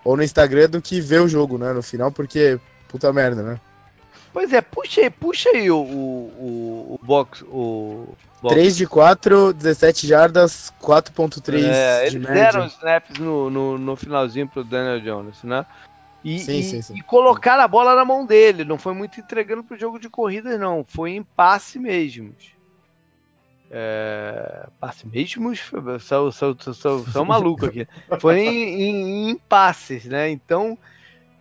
ou no Instagram do que ver o jogo, né? No final, porque. Puta merda, né? Pois é, puxa aí, puxa aí o, o, o, box. O box. 3 de 4, 17 jardas, 4.3 É, de eles média. deram snaps no, no, no finalzinho pro Daniel Jones, né? E, Sim, e, sim, sim. e colocaram a bola na mão dele, não foi muito entregando pro jogo de corridas, não. Foi em passe mesmo. É, passe mesmos? São, são, são, são malucos aqui. Foi em, em, em passes, né? Então,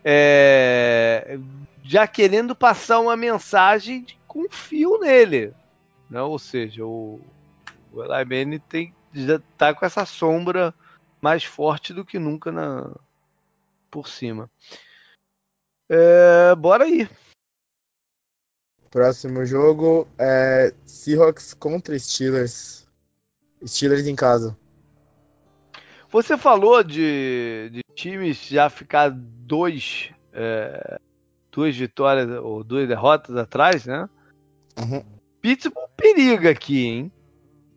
é, já querendo passar uma mensagem de confio nele. Né? Ou seja, o, o Eli Manning tem, já tá com essa sombra mais forte do que nunca na, por cima. É, bora aí. Próximo jogo é Seahawks contra Steelers. Steelers em casa. Você falou de, de times já ficar dois, é, duas vitórias ou duas derrotas atrás, né? Uhum. Pittsburgh periga aqui, hein?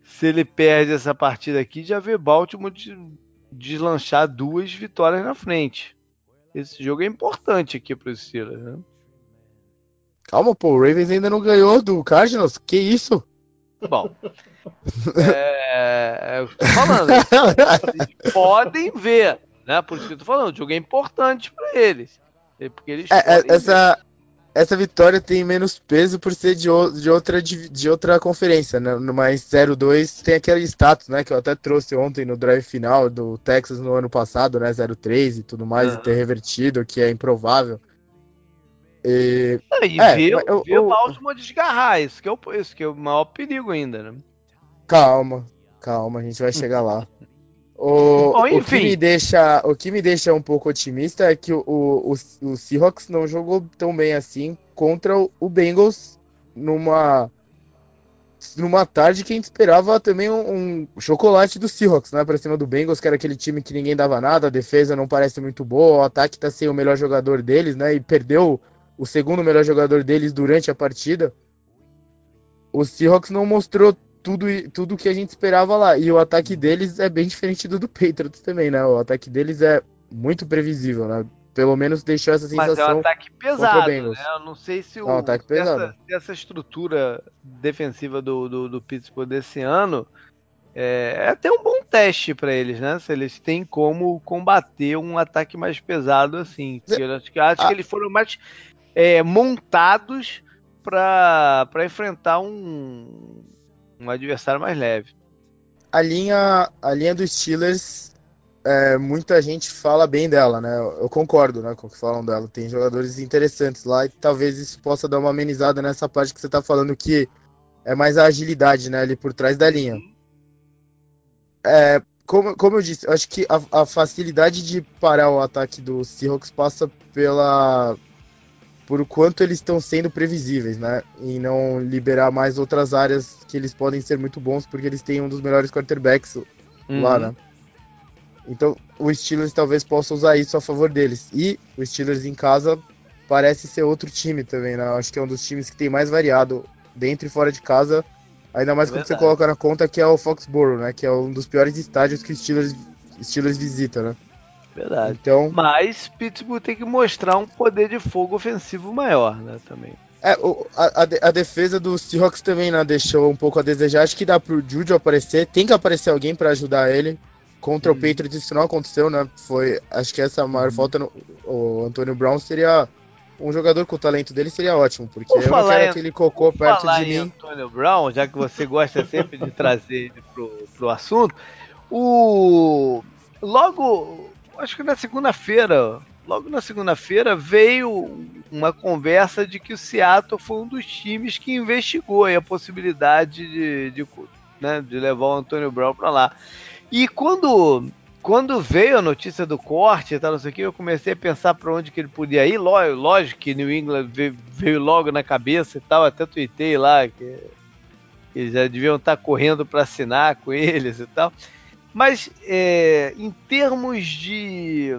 Se ele perde essa partida aqui, já vê Baltimore de- deslanchar duas vitórias na frente. Esse jogo é importante aqui para os Steelers, né? Calma, pô, o Ravens ainda não ganhou do Cardinals? Que isso? Bom, é, é eu tô falando. Eles podem ver, né? Por isso que eu tô falando. O jogo é importante para eles. É Porque eles É, é, ver. essa, essa vitória tem menos peso por ser de, o- de, outra, divi- de outra conferência, né? No mais 0-2 tem aquele status, né? Que eu até trouxe ontem no drive final do Texas no ano passado, né? 0-3 e tudo mais, Aham. e ter revertido, que é improvável. E, E É, eu- ver eu- o Baltimore desgarrar, isso que, é o, isso que é o maior perigo ainda, né? calma, calma, a gente vai chegar lá. O, Bom, o, que me deixa, o que me deixa um pouco otimista é que o, o, o Seahawks não jogou tão bem assim contra o, o Bengals numa numa tarde que a gente esperava também um, um chocolate do Seahawks, né, pra cima do Bengals, que era aquele time que ninguém dava nada, a defesa não parece muito boa, o ataque tá sem o melhor jogador deles, né, e perdeu o segundo melhor jogador deles durante a partida. O Seahawks não mostrou tudo tudo que a gente esperava lá, e o ataque deles é bem diferente do do Patriots também, né? O ataque deles é muito previsível, né? Pelo menos deixou essa Mas é um sensação. ataque pesado, né? Eu não sei se, É o, um ataque essa, pesado. se essa estrutura defensiva do, do, do Pittsburgh desse ano é, é até um bom teste para eles, né? Se eles têm como combater um ataque mais pesado assim. Porque eu acho que, acho Ah. que eles foram mais é, montados para enfrentar um, um adversário mais leve. A linha, a linha dos Steelers, é, muita gente fala bem dela, né? Eu concordo, né, com o que falam dela. Tem jogadores interessantes lá e talvez isso possa dar uma amenizada nessa parte que você tá falando que é mais a agilidade, né, ali por trás da linha. É, como, como eu disse, acho que a, a facilidade de parar o ataque do Seahawks passa pela por quanto eles estão sendo previsíveis, né? E não liberar mais outras áreas que eles podem ser muito bons, porque eles têm um dos melhores quarterbacks lá, Uhum. né? Então, o Steelers talvez possa usar isso a favor deles. E o Steelers em casa parece ser outro time também, né? Acho que é um dos times que tem mais variado dentro e fora de casa. Ainda mais É quando você verdade. coloca na conta que é o Foxborough, né? Que é um dos piores estádios que o Steelers, Steelers visita, né? Verdade. Então, Mas Pittsburgh tem que mostrar um poder de fogo ofensivo maior, né? Também. é, a, a de- a defesa do Seahawks também, né? Deixou um pouco a desejar. Acho que dá pro Juju aparecer. Tem que aparecer alguém pra ajudar ele. Contra o Patriots isso não aconteceu, né? Foi, acho que essa maior Uhum. falta no o Antônio Brown seria um jogador com o talento dele seria ótimo, porque Por eu não quero em- aquele cocô perto falar de em mim. Antônio Brown, já que você gosta sempre de trazer ele pro, pro assunto, o logo, acho que na segunda-feira, logo na segunda-feira veio uma conversa de que o Seattle foi um dos times que investigou a possibilidade de, de, né, de levar o Antônio Brown para lá. E quando quando veio a notícia do corte e tal, não sei o que, eu comecei a pensar para onde que ele podia ir. Lógico que New England veio, logo na cabeça e tal, até tuitei lá que eles já deviam estar correndo para assinar com eles e tal. Mas é, em termos de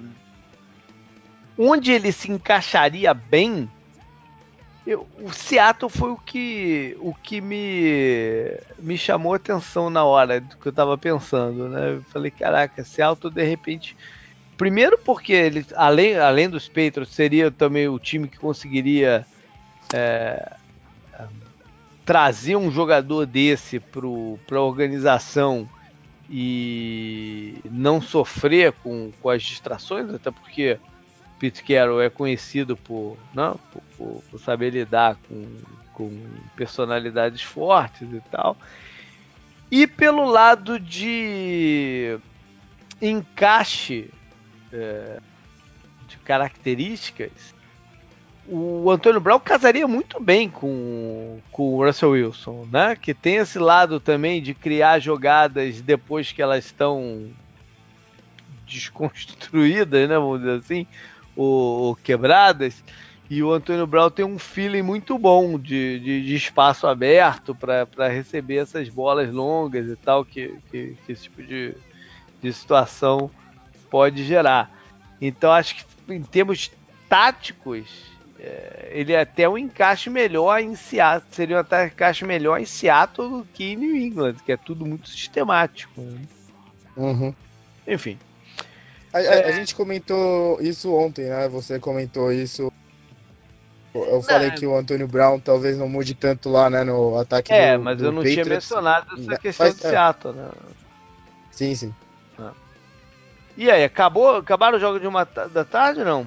onde ele se encaixaria bem, eu, o Seattle foi o que, o que me, me chamou a atenção na hora do que eu estava pensando, né? Eu falei, caraca, Seattle de repente. Primeiro porque ele, além, além dos Patriots, seria também o time que conseguiria é, trazer um jogador desse para a organização e não sofrer com, com as distrações, até porque Pete Carroll é conhecido por, não, por, por, por saber lidar com, com personalidades fortes e tal. E pelo lado de encaixe é, de características, o Antônio Brown casaria muito bem com, com o Russell Wilson, né? Que tem esse lado também de criar jogadas depois que elas estão desconstruídas, né? Vamos dizer assim o, o Quebradas. E o Antônio Brown tem um feeling muito bom de, de, de espaço aberto para receber essas bolas longas e tal, que, que, que esse tipo de, de situação pode gerar. Então acho que em termos táticos, ele é até um encaixe melhor em Seattle, seria um até encaixe melhor em Seattle do que em New England, que é tudo muito sistemático. Né? Uhum. Enfim, a, é... a, gente comentou isso ontem, né? Você comentou isso. Eu não. falei que o Antônio Brown talvez não mude tanto lá, né, no ataque é, do, mas do eu não Patriots. tinha mencionado essa questão Faz, de é. Seattle, né? Sim, sim. Ah. E aí, acabou, acabaram o jogo de uma da tarde não?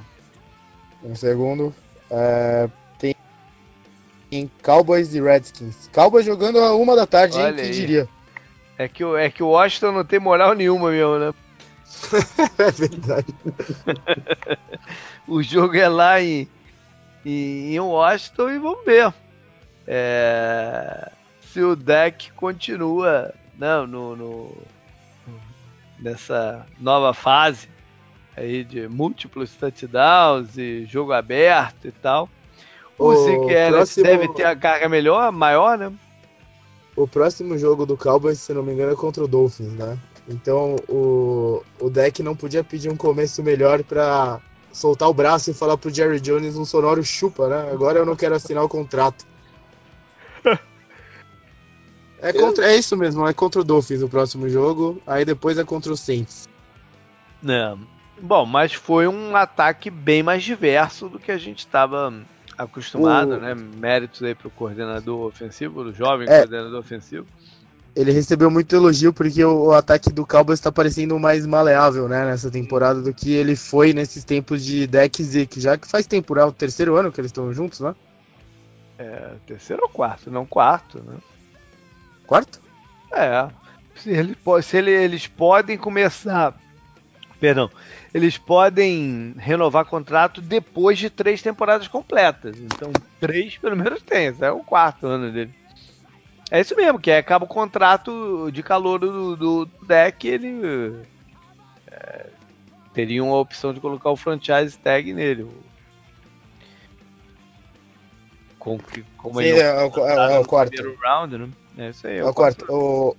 Um segundo. É, tem, tem Cowboys e Redskins. Cowboys jogando a uma da tarde, Olha hein? Quem diria? É que, é que o Washington não tem moral nenhuma mesmo, né? é verdade. o jogo é lá em, em, em Washington e vamos ver é, se o deck continua não, no, no, nessa nova fase aí de múltiplos touchdowns e jogo aberto e tal. O, o Zeke próximo... deve ter a carga melhor, maior, né? O próximo jogo do Cowboys, se não me engano, é contra o Dolphins, né? Então o, o deck não podia pedir um começo melhor para soltar o braço e falar pro Jerry Jones um sonoro chupa, né? Agora eu não quero assinar o contrato. É, contra, é isso mesmo, é contra o Dolphins o próximo jogo, aí depois é contra o Saints. É. Bom, mas foi um ataque bem mais diverso do que a gente estava acostumado, o... né? Méritos aí pro coordenador ofensivo, do jovem é. coordenador ofensivo ele recebeu muito elogio porque o, o ataque do Cowboys está parecendo mais maleável, né, nessa temporada do que ele foi nesses tempos de Deck e Zeke, já que faz tempo, é o terceiro ano que eles estão juntos, né? É, terceiro ou quarto, não quarto, né? Quarto? É. Se, ele, se ele, eles podem começar. Perdão. Eles podem renovar contrato depois de três temporadas completas. Então, três pelo menos tem. Esse é o quarto ano dele. É isso mesmo, que é, acaba o contrato de calor do, do deck, ele é, teria uma opção de colocar o franchise tag nele. Com, como Sim, ele é, é, o, é, é o quarto. Round, né? É isso aí. É, é o quarto. O,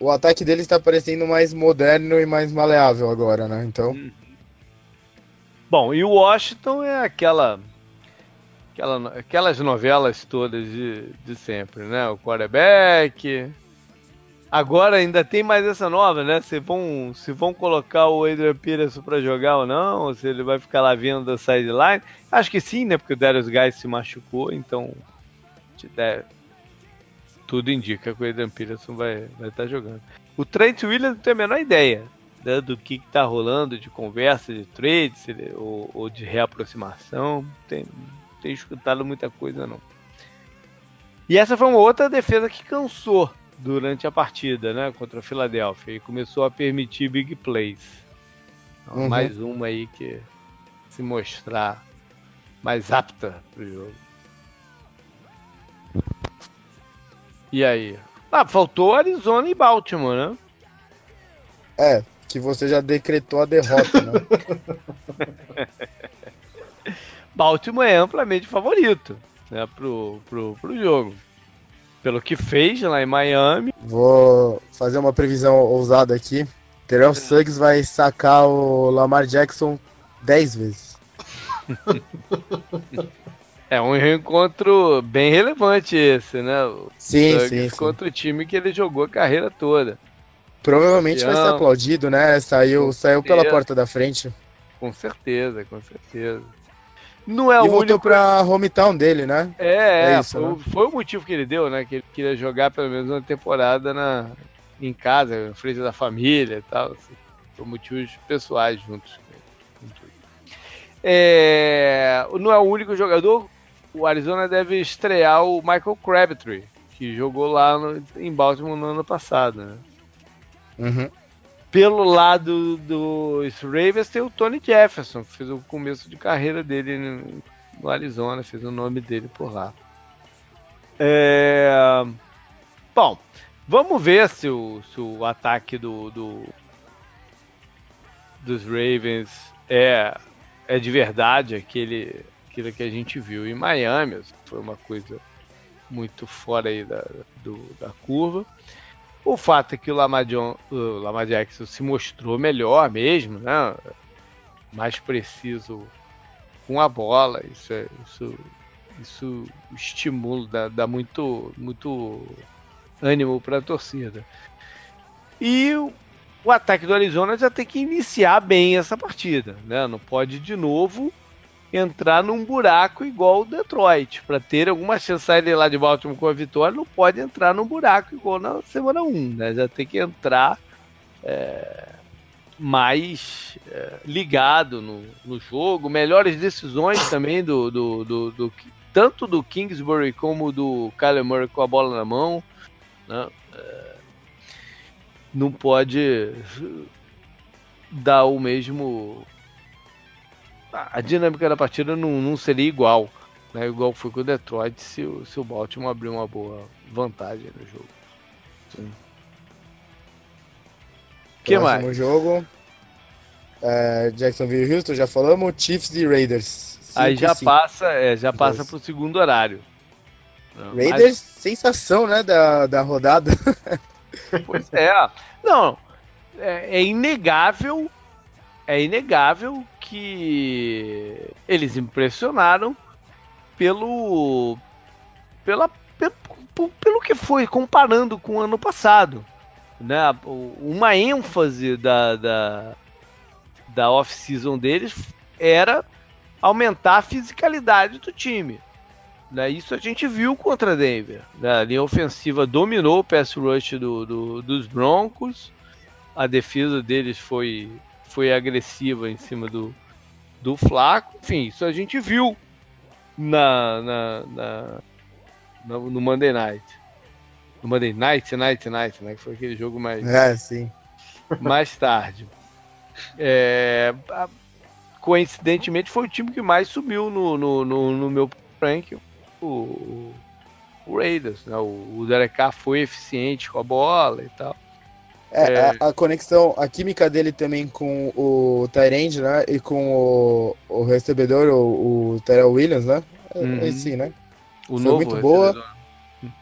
o ataque dele está parecendo mais moderno e mais maleável agora, né? Então. Hum. Bom, e o Washington é aquela aquela, aquelas novelas todas de, de sempre, né? O quarterback. Agora ainda tem mais essa nova, né? Se vão, se vão colocar o Adrian Peterson para jogar ou não, ou se ele vai ficar lá vendo da sideline. Acho que sim, né? Porque o Darius Guys se machucou, então tudo indica que o Adrian Peterson vai estar vai tá jogando. O Trent Williams não tem a menor ideia né, do que, está rolando de conversa, de trade ou, ou de reaproximação. Tem, ter escutado muita coisa, não. E essa foi uma outra defesa que cansou durante a partida, né? Contra a Filadélfia. E começou a permitir big plays. Então, uhum. Mais uma aí que se mostrar mais apta pro jogo. E aí? Ah, faltou Arizona e Baltimore, né? É, que você já decretou a derrota, né? Baltimore é amplamente favorito né, pro, pro, pro jogo. Pelo que fez lá em Miami. Vou fazer uma previsão ousada aqui. Terrell Suggs vai sacar o Lamar Jackson 10 vezes. É um reencontro bem relevante esse, né? O sim, Suggs sim, sim. Contra o time que ele jogou a carreira toda. Provavelmente vai ser aplaudido, né? Saiu, saiu pela porta da frente. Com certeza, com certeza. Não é e o voltou único... pra hometown dele, né? É, é isso, isso, foi, né? foi, o motivo que ele deu, né? Que ele queria jogar pelo menos uma temporada na, em casa, em frente da família e tal. Assim, por motivos pessoais juntos. É, não é o único jogador. O Arizona deve estrear o Michael Crabtree, que jogou lá no, em Baltimore no ano passado. Né? Uhum. Pelo lado dos Ravens tem o Tony Jefferson, que fez o começo de carreira dele no, no Arizona, fez o nome dele por lá. É... Bom, vamos ver se o, se o ataque do, do, dos Ravens é, é de verdade aquele, aquilo que a gente viu em Miami. Foi uma coisa muito fora aí da, do, da curva. O fato é que o Lamar, John, o Lamar Jackson se mostrou melhor mesmo, né? mais preciso com a bola. Isso, é, isso, isso estimula, dá, dá muito, muito ânimo para a torcida. E o, ataque do Arizona já tem que iniciar bem essa partida. Né? Não pode de novo entrar num buraco igual o Detroit. Para ter alguma chance de sair lá de Baltimore com a vitória, não pode entrar num buraco igual na semana 1. Né? Já tem que entrar é, mais é, ligado no, no, jogo. Melhores decisões também do, do, do, do, tanto do Kingsbury como do Kyler Murray com a bola na mão. Né? É, não pode dar o mesmo a dinâmica da partida não, não seria igual, né? Igual foi com o Detroit se, se o Baltimore abrir uma boa vantagem no jogo. Sim. que Próximo mais? jogo. É, Jacksonville Houston, já falamos. Chiefs e Raiders. Aí já cinco. passa, é, já passa pro segundo horário. Não, Raiders, mas... sensação, né, da, da rodada. pois é. Não, é, é inegável, é inegável que eles impressionaram pelo pela pelo, pelo que foi comparando com o ano passado, né? Uma ênfase da da, da off-season deles era aumentar a fisicalidade do time. Né? Isso a gente viu contra Denver. Né? A linha ofensiva dominou o pass rush do, do, dos Broncos. A defesa deles foi foi agressiva em cima do, do Flaco. Enfim, isso a gente viu na, na, na, no Monday Night. No Monday Night, Night, Night, né? Que foi aquele jogo mais, é, sim. mais tarde. É, coincidentemente foi o time que mais subiu no, no, no, no meu ranking, o, o Raiders. Né? O, o Derek Carr foi eficiente com a bola e tal. É, é... A, a, conexão, a química dele também com o Tyrande, né? E com o, o recebedor, o, o Tyrell Williams, né? Uhum. sim, né? O Foi novo muito recebedor. boa.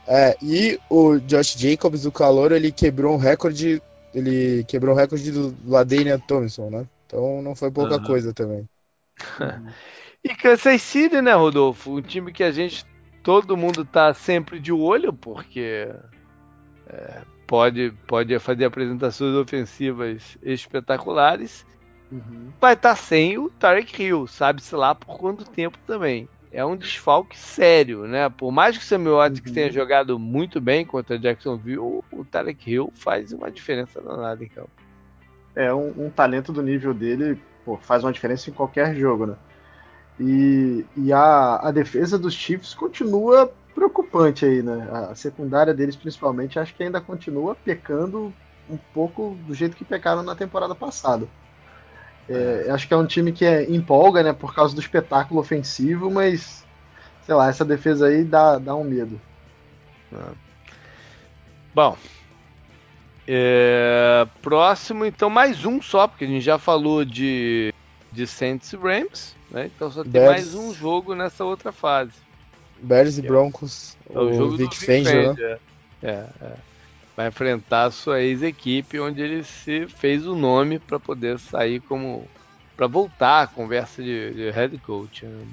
É, e o Josh Jacobs, o calor, ele quebrou um recorde. Ele quebrou o recorde do Ladanian Thompson, né? Então não foi pouca Uhum. coisa também. e Kansas City, né, Rodolfo? Um time que a gente. Todo mundo tá sempre de olho, porque. É, pode, pode fazer apresentações ofensivas espetaculares. Uhum. Vai estar sem o Tarek Hill, sabe-se lá por quanto tempo também. É um desfalque sério, né? Por mais que o Samuel Watkins Uhum. tenha jogado muito bem contra Jacksonville, o Tarek Hill faz uma diferença danada em campo. É um, um talento do nível dele, pô, faz uma diferença em qualquer jogo, né? E, e a, a defesa dos Chiefs continua preocupante aí, né? A secundária deles, principalmente, acho que ainda continua pecando um pouco do jeito que pecaram na temporada passada. É, é. Acho que é um time que é, empolga, né, por causa do espetáculo ofensivo, mas sei lá, essa defesa aí dá, dá um medo. É. Bom, É, próximo, então, mais um só, porque a gente já falou de, de Saints e Rams, né? Então só tem Bears. mais um jogo nessa outra fase. Bears e Broncos, É o, jogo Vic do Fangio, né? É. É, é. Vai enfrentar a sua ex-equipe, onde ele se fez o nome para poder sair como. para voltar à conversa de, de head coach. né?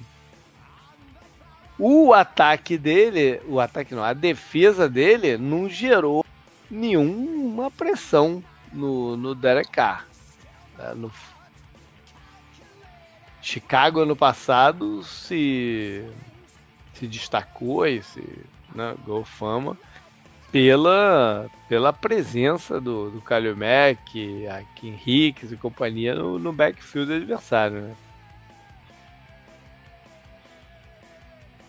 O ataque dele, o ataque não, a defesa dele não gerou nenhuma pressão no, no Derek Carr. né? No- Chicago ano passado se, se destacou e se né, ganhou fama pela, pela presença do, do Kalil Mack, a Kim Hicks e companhia no, no backfield adversário. Né?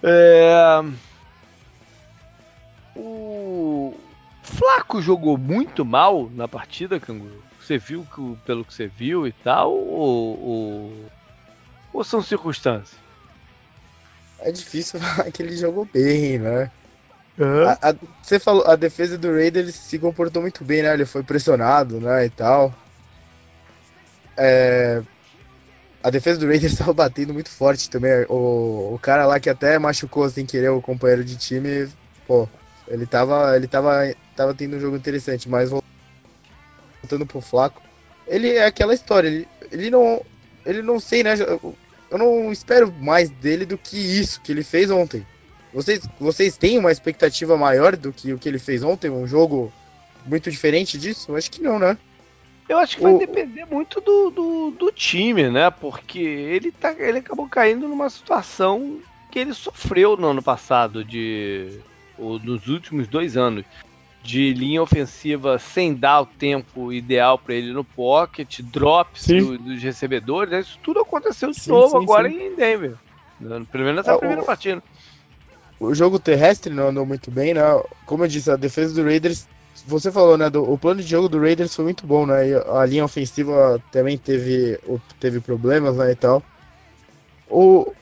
É, o Flaco jogou muito mal na partida, Canguru. Você viu que, pelo que você viu e tal, ou, ou, ou são circunstâncias? É difícil falar que ele jogou bem, né? A- a- você falou, a defesa do Raiders se comportou muito bem, né? Ele foi pressionado, né, e tal. É, a defesa do Raiders estava batendo muito forte também. O, o cara lá que até machucou sem querer o companheiro de time, pô, ele tava, ele tava, tava tendo um jogo interessante, mas voltando pro Flaco, ele é aquela história, ele, ele não, ele não sei, né? Eu, não espero mais dele do que isso que ele fez ontem. Vocês, vocês têm uma expectativa maior do que o que ele fez ontem? Um jogo muito diferente disso? Eu acho que não, né? Eu acho que vai O- depender muito do, do, do time, né? Porque ele, tá, ele acabou caindo numa situação que ele sofreu no ano passado, de, ou nos últimos dois anos, de linha ofensiva sem dar o tempo ideal para ele no pocket, drops do- dos recebedores. né? Isso tudo aconteceu de Sim, novo sim, agora sim. em Denver. né? Pelo menos nessa o- primeira partida. O jogo terrestre não andou muito bem, né? Como eu disse, a defesa do Raiders, você falou, né? do- o plano de jogo do Raiders foi muito bom, né? E a linha ofensiva também teve, o- teve problemas, né? E tal. O,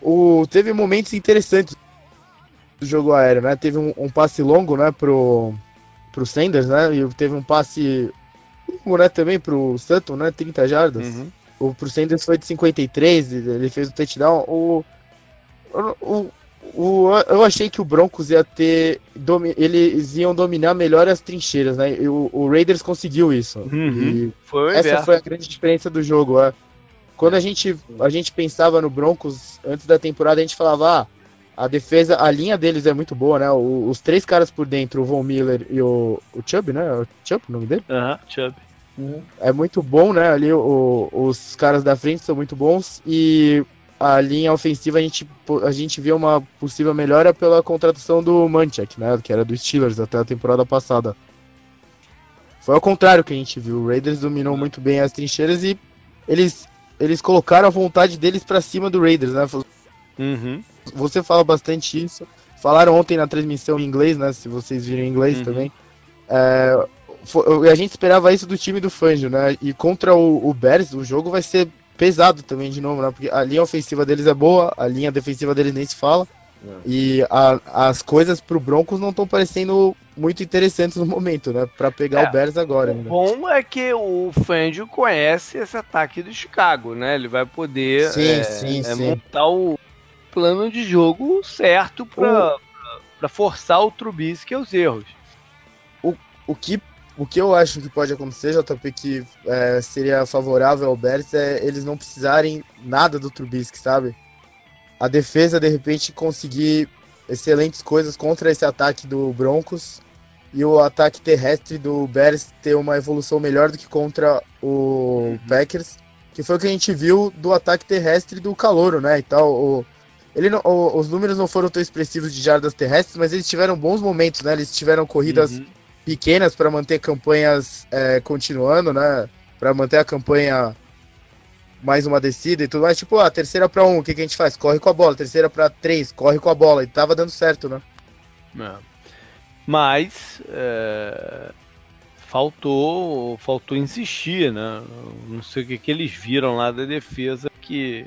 o, teve momentos interessantes do jogo aéreo, né? Teve um, um passe longo, né? Pro, pro Sanders, né? E teve um passe longo, né? Também pro Sutton, né? 30 jardas. Uhum. O pro Sanders foi de 53, ele fez o touchdown. O, o, o, eu achei que o Broncos ia ter. domi- Eles iam dominar melhor as trincheiras, né? E o, o Raiders conseguiu isso. Uhum. E Foi essa inverso. foi a grande diferença do jogo. é. Quando a gente, a gente pensava no Broncos antes da temporada, a gente falava, ah, a defesa, a linha deles é muito boa, né? O- os três caras por dentro, o Von Miller e o, o Chubb, né? O Chubb, o nome dele? Aham, Chubb. é muito bom, né? Ali o- os caras da frente são muito bons e a linha ofensiva a gente, a gente vê uma possível melhora pela contratação do Manchek, né? Que era do Steelers até a temporada passada. Foi ao contrário que a gente viu. O Raiders dominou muito bem as trincheiras e eles, eles colocaram a vontade deles pra cima do Raiders, né? Uhum. Você fala bastante isso. Falaram ontem na transmissão em inglês, né? Se vocês viram em inglês Uhum. também. É, foi- a gente esperava isso do time do Fangio, né? E contra o, o Bears, o jogo vai ser pesado também de novo, né? Porque a linha ofensiva deles é boa, a linha defensiva deles nem se fala. E a- as coisas pro Broncos não estão parecendo muito interessantes no momento, né? Pra pegar É, o Bears agora O ainda. bom é que o Fangio conhece esse ataque do Chicago, né? Ele vai poder Sim, é, sim, é, sim. montar o plano de jogo certo para forçar o Trubisky aos erros. O que, o que eu acho que pode acontecer, JP, que é, seria favorável ao Bears é eles não precisarem nada do Trubisky, sabe? A defesa, de repente, conseguir excelentes coisas contra esse ataque do Broncos e o ataque terrestre do Bears ter uma evolução melhor do que contra o Packers, que foi o que a gente viu do ataque terrestre do Calouro, né? E tal, o, ele não- os números não foram tão expressivos de jardas terrestres, mas eles tiveram bons momentos, né? Eles tiveram corridas Uhum. pequenas para manter campanhas é, continuando, né? Para manter a campanha mais uma descida e tudo mais. Tipo, a terceira para um, o que, que a gente faz? Corre com a bola. Terceira para três, corre com a bola. E tava dando certo, né? É. Mas é, faltou, faltou insistir, né? Não sei o que, que eles viram lá da defesa que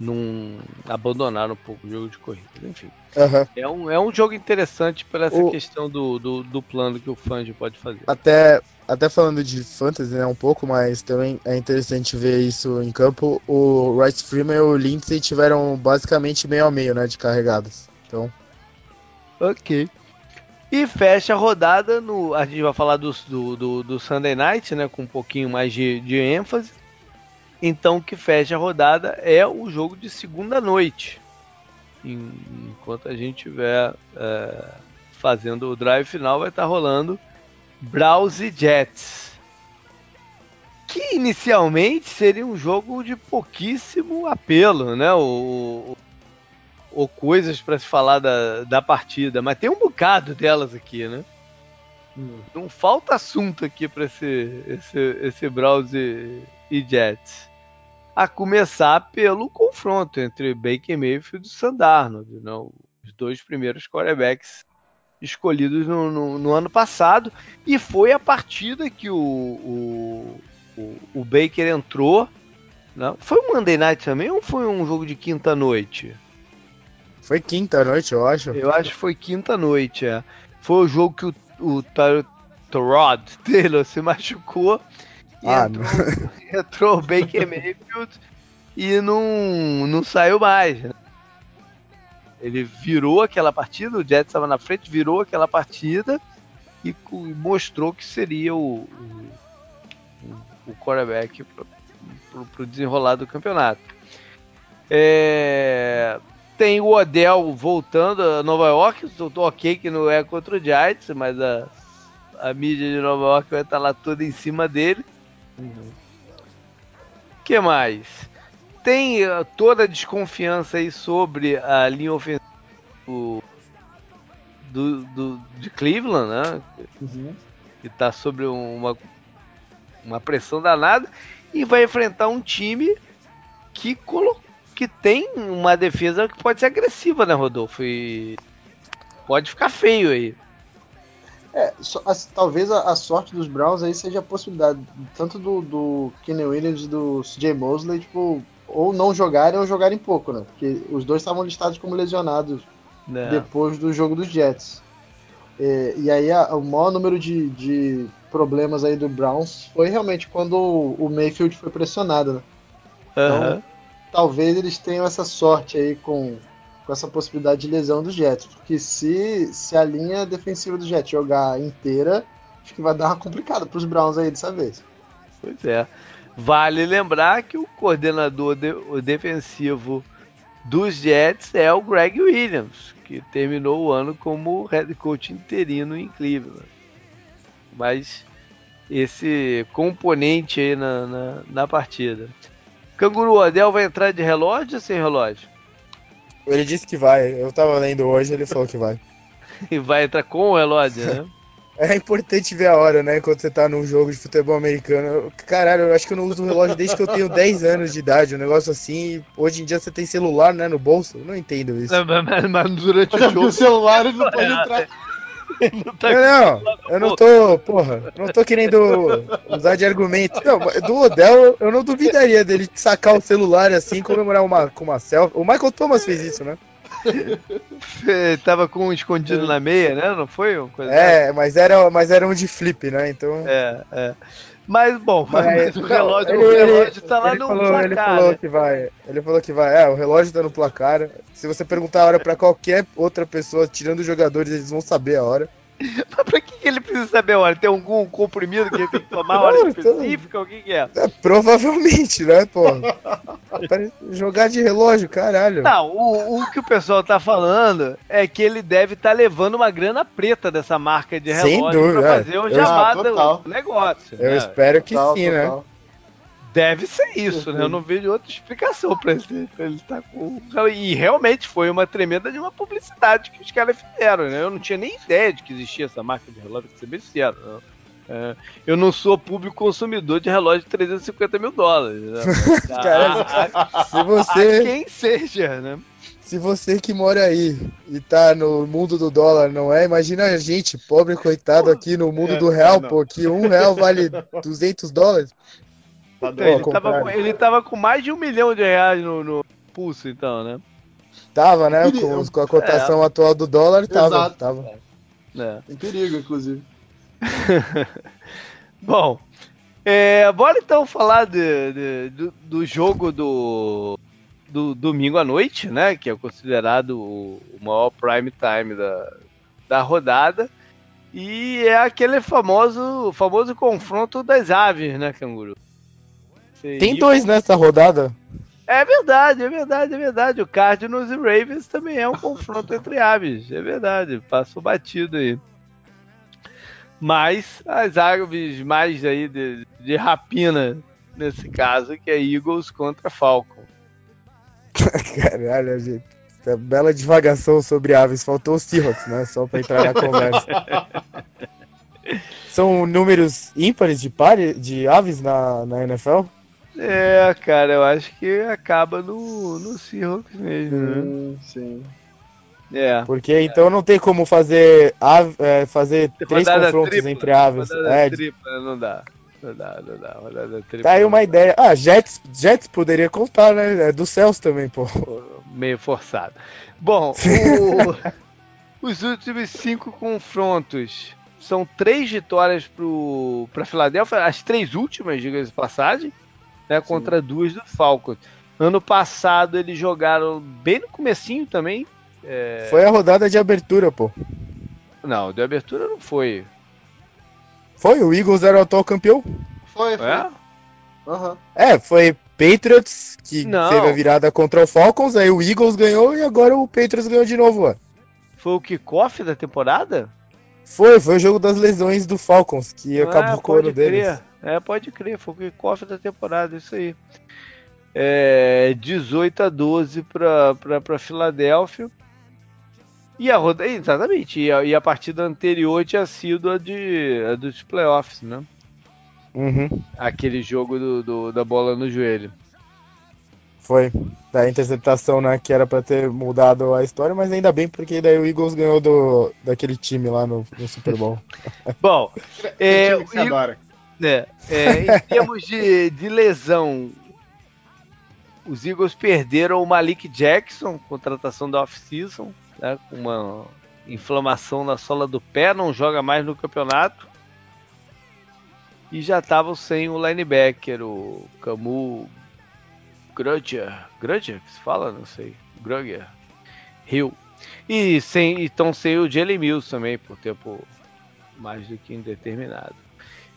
não abandonaram um pouco o jogo de corrida. Enfim, Aham. é um, é um jogo interessante por essa O- questão do, do, do plano que o Fange pode fazer. Até, até falando de fantasy, né, um pouco, mas também é interessante ver isso em campo. O Rice Freeman e o Lindsay tiveram basicamente meio a meio, né, de carregadas. Então, Ok. E fecha a rodada no. A gente vai falar do, do, do, do Sunday Night, né? Com um pouquinho mais de, de ênfase. Então o que fecha a rodada é o jogo de segunda noite. Enquanto a gente estiver é, fazendo o drive final, vai estar rolando Browns e Jets. Que inicialmente seria um jogo de pouquíssimo apelo, né? O, ou coisas para se falar da, da partida, mas tem um bocado delas aqui, né? Não falta assunto aqui para esse, esse, esse Browns e, e Jets. A começar pelo confronto entre Baker Mayfield e Sam Darnold, né? os dois primeiros quarterbacks escolhidos no, no, no ano passado. E foi a partida que o, o, o, o Baker entrou. Né? Foi um Monday Night também ou foi um jogo de quinta noite? foi quinta noite, eu acho. Eu acho que foi quinta noite, é. Foi o jogo que o, o Ty- Tyrod Taylor se machucou Ah, entrou, entrou o Baker Mayfield e não, não saiu mais. né? Ele virou aquela partida, o Jets estava na frente, virou aquela partida e mostrou que seria o, o, o- quarterback para o desenrolar do campeonato. É, tem o Odell voltando a Nova York. Tô ok que não é contra o Giants, mas a, a mídia de Nova York vai estar lá toda em cima dele. O que mais? Tem eh, toda a desconfiança aí sobre a linha ofensiva do, do, do- de Cleveland, né? Uhum. que está sobre uma, uma pressão danada e vai enfrentar um time que, colo- que tem uma defesa que pode ser agressiva, né, Rodolfo? E pode ficar feio aí. É, as- talvez a, a sorte dos Browns aí seja a possibilidade tanto do, do Kenny Williams e do CJ Mosley, tipo, ou não jogarem ou jogarem pouco, né? Porque os dois estavam listados como lesionados Né? depois do jogo dos Jets. É, e aí a- o maior número de, de problemas aí do Browns foi realmente quando o, o Mayfield foi pressionado, né? Aham. Talvez eles tenham essa sorte aí com, com essa possibilidade de lesão dos Jets, porque se, se a linha defensiva do Jets jogar inteira, acho que vai dar uma complicada pros Browns aí dessa vez. Pois é. Vale lembrar que o coordenador de- o defensivo dos Jets é o Greg Williams, que terminou o ano como head coach interino em Cleveland. Mas esse componente aí na, na, na partida. Canguru Odell vai entrar de relógio ou sem relógio? Ele disse que vai. Eu tava lendo hoje, ele falou que vai. E vai entrar com o relógio, né? É importante ver a hora, né? Quando você tá num jogo de futebol americano. Caralho, eu acho que eu não uso o relógio desde que eu tenho 10 anos de idade. Um negócio assim. Hoje em dia você tem celular, né? No bolso. Eu não entendo isso. mas, mas- mas durante o jogo. o celular ele não pode É, entrar. não tá Não, não, eu não tô, porra, não tô querendo usar de argumento. Não, do Odell, eu não duvidaria dele sacar o celular assim comemorar uma, com uma selfie. O Michael Thomas fez isso, né? Tava com um escondido na meia, né? Não foi? É, mas era, mas era um de flip, né? Então. É, é. Mas, bom, Mas, mas o relógio, ele- o relógio tá lá no falou, placar, Ele falou né? que vai. Ele falou que vai. É, o relógio tá no placar. Se você perguntar a hora pra qualquer outra pessoa, tirando os jogadores, eles vão saber a hora. Mas pra que, ele precisa saber a hora? Tem algum comprimido que ele tem que tomar a hora Não, então- específica? O que, que é? É, provavelmente, né, pô? Pra jogar de relógio, caralho. Não, o, o que o pessoal tá falando é que ele deve estar levando uma grana preta dessa marca de Sem relógio dúvida, pra é. fazer o Eu- jabá Ah, total. do negócio. Eu né? espero que Total, sim, né? Deve ser isso, né? Eu não vejo outra explicação pra ele, pra ele estar com. E realmente foi uma tremenda de uma publicidade que os caras fizeram, né? Eu não tinha nem ideia de que existia essa marca de relógio, pra ser bem sincero. É, eu não sou público consumidor de relógio de 350 mil dólares. Né? Mas a- a- Se a você, quem seja, né? se você que mora aí e tá no mundo do dólar, não é? Imagina a gente, pobre coitado aqui no mundo É, do real, não. pô, que um real vale 200 dólares. Tá Então, ele, tava, com- ele tava com mais de um milhão de reais no, no impulso, então, né? Tava, né? Com, com a cotação atual do dólar, tava. Exato. tava. É. Em perigo, inclusive. Bom, é, bora então falar de- de- do, do jogo do, do domingo à noite, né? Que é considerado o, o maior prime time da, da rodada. E é aquele famoso, famoso confronto das aves, né, Canguru? Tem dois nessa rodada. É verdade, é verdade, é verdade. O Cardinals e Ravens também é um confronto entre aves. É verdade, passou batido aí. Mas as aves mais aí de, de rapina, nesse caso, que é Eagles contra Falcon. Caralho, gente. Essa bela divagação sobre aves. Faltou os Seahawks, né? Só pra entrar na conversa. São números ímpares de, pare, de aves na, na NFL? É, cara, eu acho que acaba no, no Seahawks mesmo, né? Sim. É. Porque então não tem como fazer, é, fazer três confrontos tripla, entre aves. É, tripla, não dá. Não dá, não dá. Rodada tripla. tá aí uma ideia. Ah, Jets, Jets poderia contar, né? É dos céus também, pô. Pô, meio forçado. Bom, o- os últimos cinco confrontos são três vitórias para Filadélfia, as três últimas, diga-se de passagem, né, contra duas do Falcons. Ano passado eles jogaram bem no comecinho também. É, Foi a rodada de abertura, pô. Não, de abertura não foi. Foi, o Eagles era o atual campeão. Foi, foi. É? Aham. É, foi Patriots que Não. teve a virada contra o Falcons, aí o Eagles ganhou e agora o Patriots ganhou de novo, ó. Foi o kickoff da temporada? Foi, foi o jogo das lesões do Falcons, que acabou Ah, com o ano deles. É, pode crer, foi o kickoff da temporada, isso aí. É, 18 a 12 para Filadélfia. E a roda, exatamente, e a, e a partida anterior tinha sido a, de, a dos playoffs, né? Uhum, Aquele jogo do, do- da bola no joelho. foi. Da interceptação, né, que era pra ter mudado a história, mas ainda bem, porque daí o Eagles ganhou do, daquele time lá no, no Super Bowl. Bom, é, É, time que você o- adora. É, é, em termos de, de lesão, os Eagles perderam o Malik Jackson, contratação da off-season, né, com uma inflamação na sola do pé, não joga mais no campeonato. E já estavam sem o linebacker, o Camus Grudger. Grudger que se fala? Não sei. Grugger. Hill. E sem, estão sem o Jalen Mills também, por tempo mais do que indeterminado.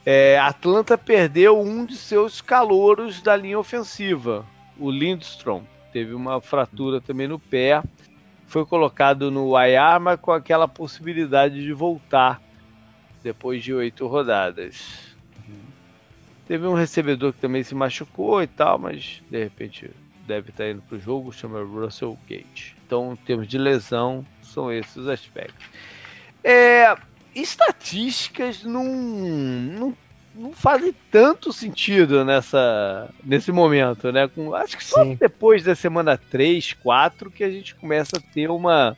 É, Atlanta perdeu um de seus calouros da linha ofensiva, o Lindstrom. Teve uma fratura também no pé. Foi colocado no IR, mas com aquela possibilidade de voltar depois de oito rodadas. Teve um recebedor que também se machucou e tal, mas de repente deve estar indo para o jogo, chama Russell Gage. Então, em termos de lesão, são esses os aspectos. É, estatísticas não, não, não fazem tanto sentido nessa, nesse momento, né? Com- acho que só Sim. depois da semana 3, 4 que a gente começa a ter uma,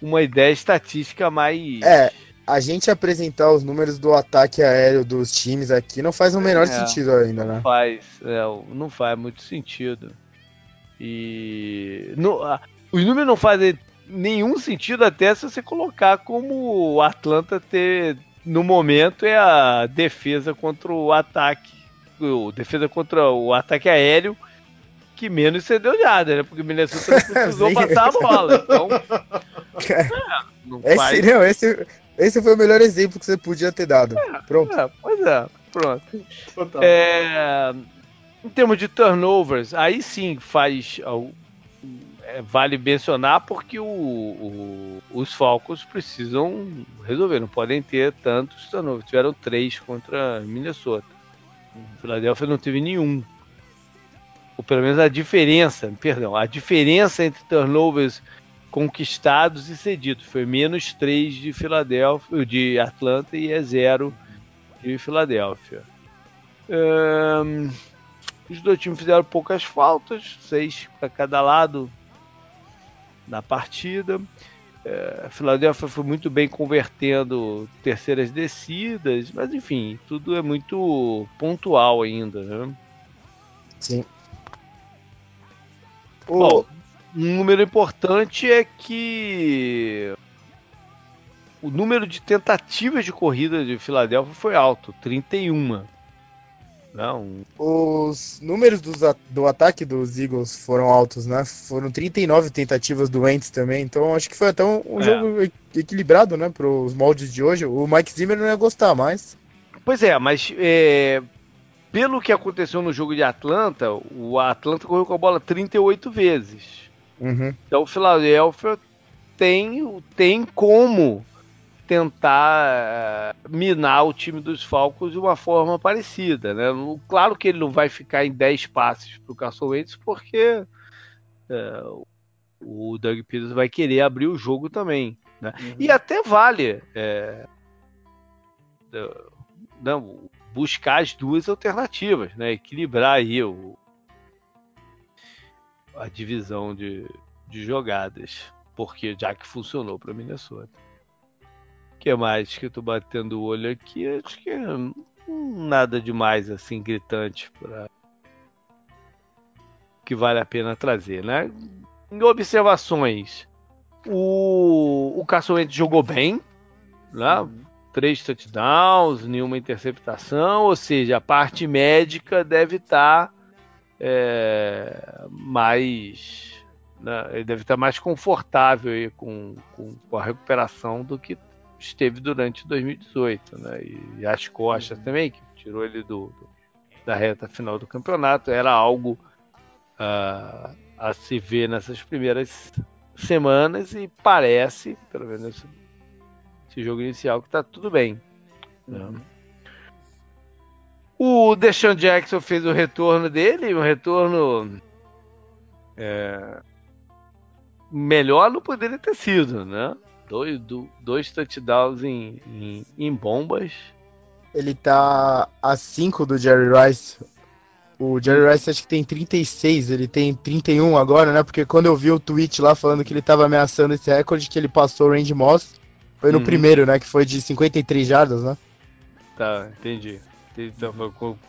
uma ideia estatística mais. É, a gente apresentar os números do ataque aéreo dos times aqui não faz o menor É. sentido ainda, Não né? faz, é, não faz muito sentido. E não- os números não fazem nenhum sentido até se você colocar como o Atlanta ter no momento é a defesa contra o ataque, o defesa contra o ataque aéreo que menos cedeu nada, né? Porque o Minnesota não precisou passar a bola. Então, é, não faz. Esse, não, esse, esse foi o melhor exemplo que você podia ter dado. Pronto. É, pois é, pronto. Total. É, em termos de turnovers, aí sim faz. É, vale mencionar porque o- o- os Falcons precisam resolver, não podem ter tantos turnovers. Tiveram três contra Minnesota. O Philadelphia não teve nenhum. Ou pelo menos a diferença, perdão, a diferença entre turnovers conquistados e cedidos foi menos 3 de Filadélfia, de Atlanta e é zero de Filadélfia. Ahn, os dois times fizeram poucas faltas, seis para cada lado na partida. É, a Filadélfia foi muito bem convertendo terceiras descidas, mas enfim, tudo é muito pontual ainda. Né? Sim. O... Bom, um número importante é que o número de tentativas de corrida de Filadélfia foi alto, 31. Não. Os números do ataque dos Eagles foram altos, né? Foram 39 tentativas do Wentz também, então acho que foi até um, um é. jogo equilibrado, né? Para os moldes de hoje. O Mike Zimmer não ia gostar mais. Pois é, mas é, pelo que aconteceu no jogo de Atlanta, o Atlanta correu com a bola 38 vezes. Uhum. Então o Philadelphia tem, tem como tentar uh, minar o time dos Falcons de uma forma parecida. Né? Claro que ele não vai ficar em 10 passes para o Carson Wentz, porque uh, o Doug Peters vai querer abrir o jogo também. Né? Uhum. E até vale é, não, buscar as duas alternativas, né? equilibrar aí o, a divisão de, de jogadas, porque já que funcionou para Minnesota que mais que eu tô batendo o olho aqui? Acho que nada demais assim gritante para que vale a pena trazer, né? Em observações, o, o Caçoente jogou bem, né? Uhum. Três touchdowns, nenhuma interceptação, ou seja, a parte médica deve estar tá, é, mais. Né? Ele deve estar tá mais confortável com, com, com a recuperação do que esteve durante 2018, né? E as costas uhum. também, que tirou ele do, do, da reta final do campeonato, era algo uh, a se ver nessas primeiras semanas e parece, pelo menos esse, esse jogo inicial, que está tudo bem. Uhum. Né? O Deshaun Jackson fez o retorno dele, um retorno é, melhor não poderia ter sido, né? Dois, do, dois touchdowns em, em, em, bombas. Ele tá a 5 do Jerry Rice. O Jerry Rice acho que tem 36, ele tem 31 agora, né? Porque quando eu vi o tweet lá falando que ele tava ameaçando esse recorde, que ele passou o Randy Moss, foi no uhum. primeiro, né? Que foi de 53 jardas, né? Tá, entendi. Então,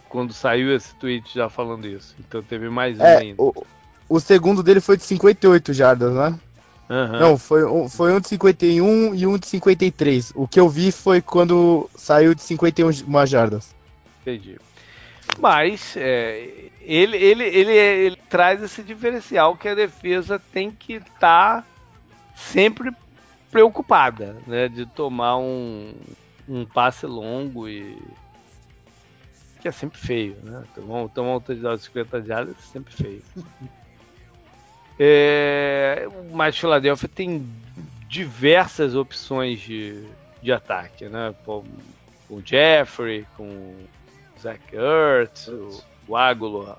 quando saiu esse tweet já falando isso. Então teve mais um é, ainda. O, o segundo dele foi de 58 jardas, né? Uhum. Não, foi, um, foi um de 51 e um de 53. O que eu vi foi quando saiu de 51 jardas. Entendi. Mas é, ele, ele, ele, ele, traz esse diferencial que a defesa tem que estar tá sempre preocupada, né? De tomar um, um passe longo e. que é sempre feio, né? Tomar, tomar um touchdown de 50 jardas é sempre feio. É, mas Philadelphia tem diversas opções de, de ataque, né? Com o Jeffrey, com o Zach Ertz, o, o Aguilar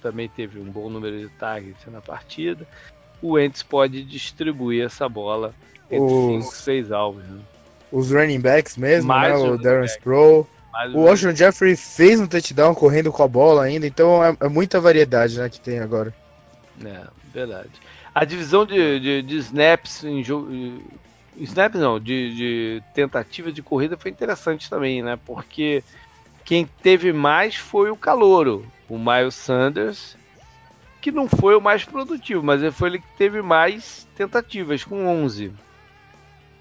também teve um bom número de targets na partida. O Ents pode distribuir essa bola entre 5 6 alvos. Né? Os running backs mesmo, Mais né? O Darren Sproul. O Ocean Jeffrey fez um touchdown correndo com a bola ainda, então é, é muita variedade né, que tem agora. É, verdade. A divisão de, de, de snaps em jogo. Snaps não, de, de tentativa de corrida foi interessante também, né? Porque quem teve mais foi o Calouro, o Miles Sanders, que não foi o mais produtivo, mas foi ele que teve mais tentativas, com 11.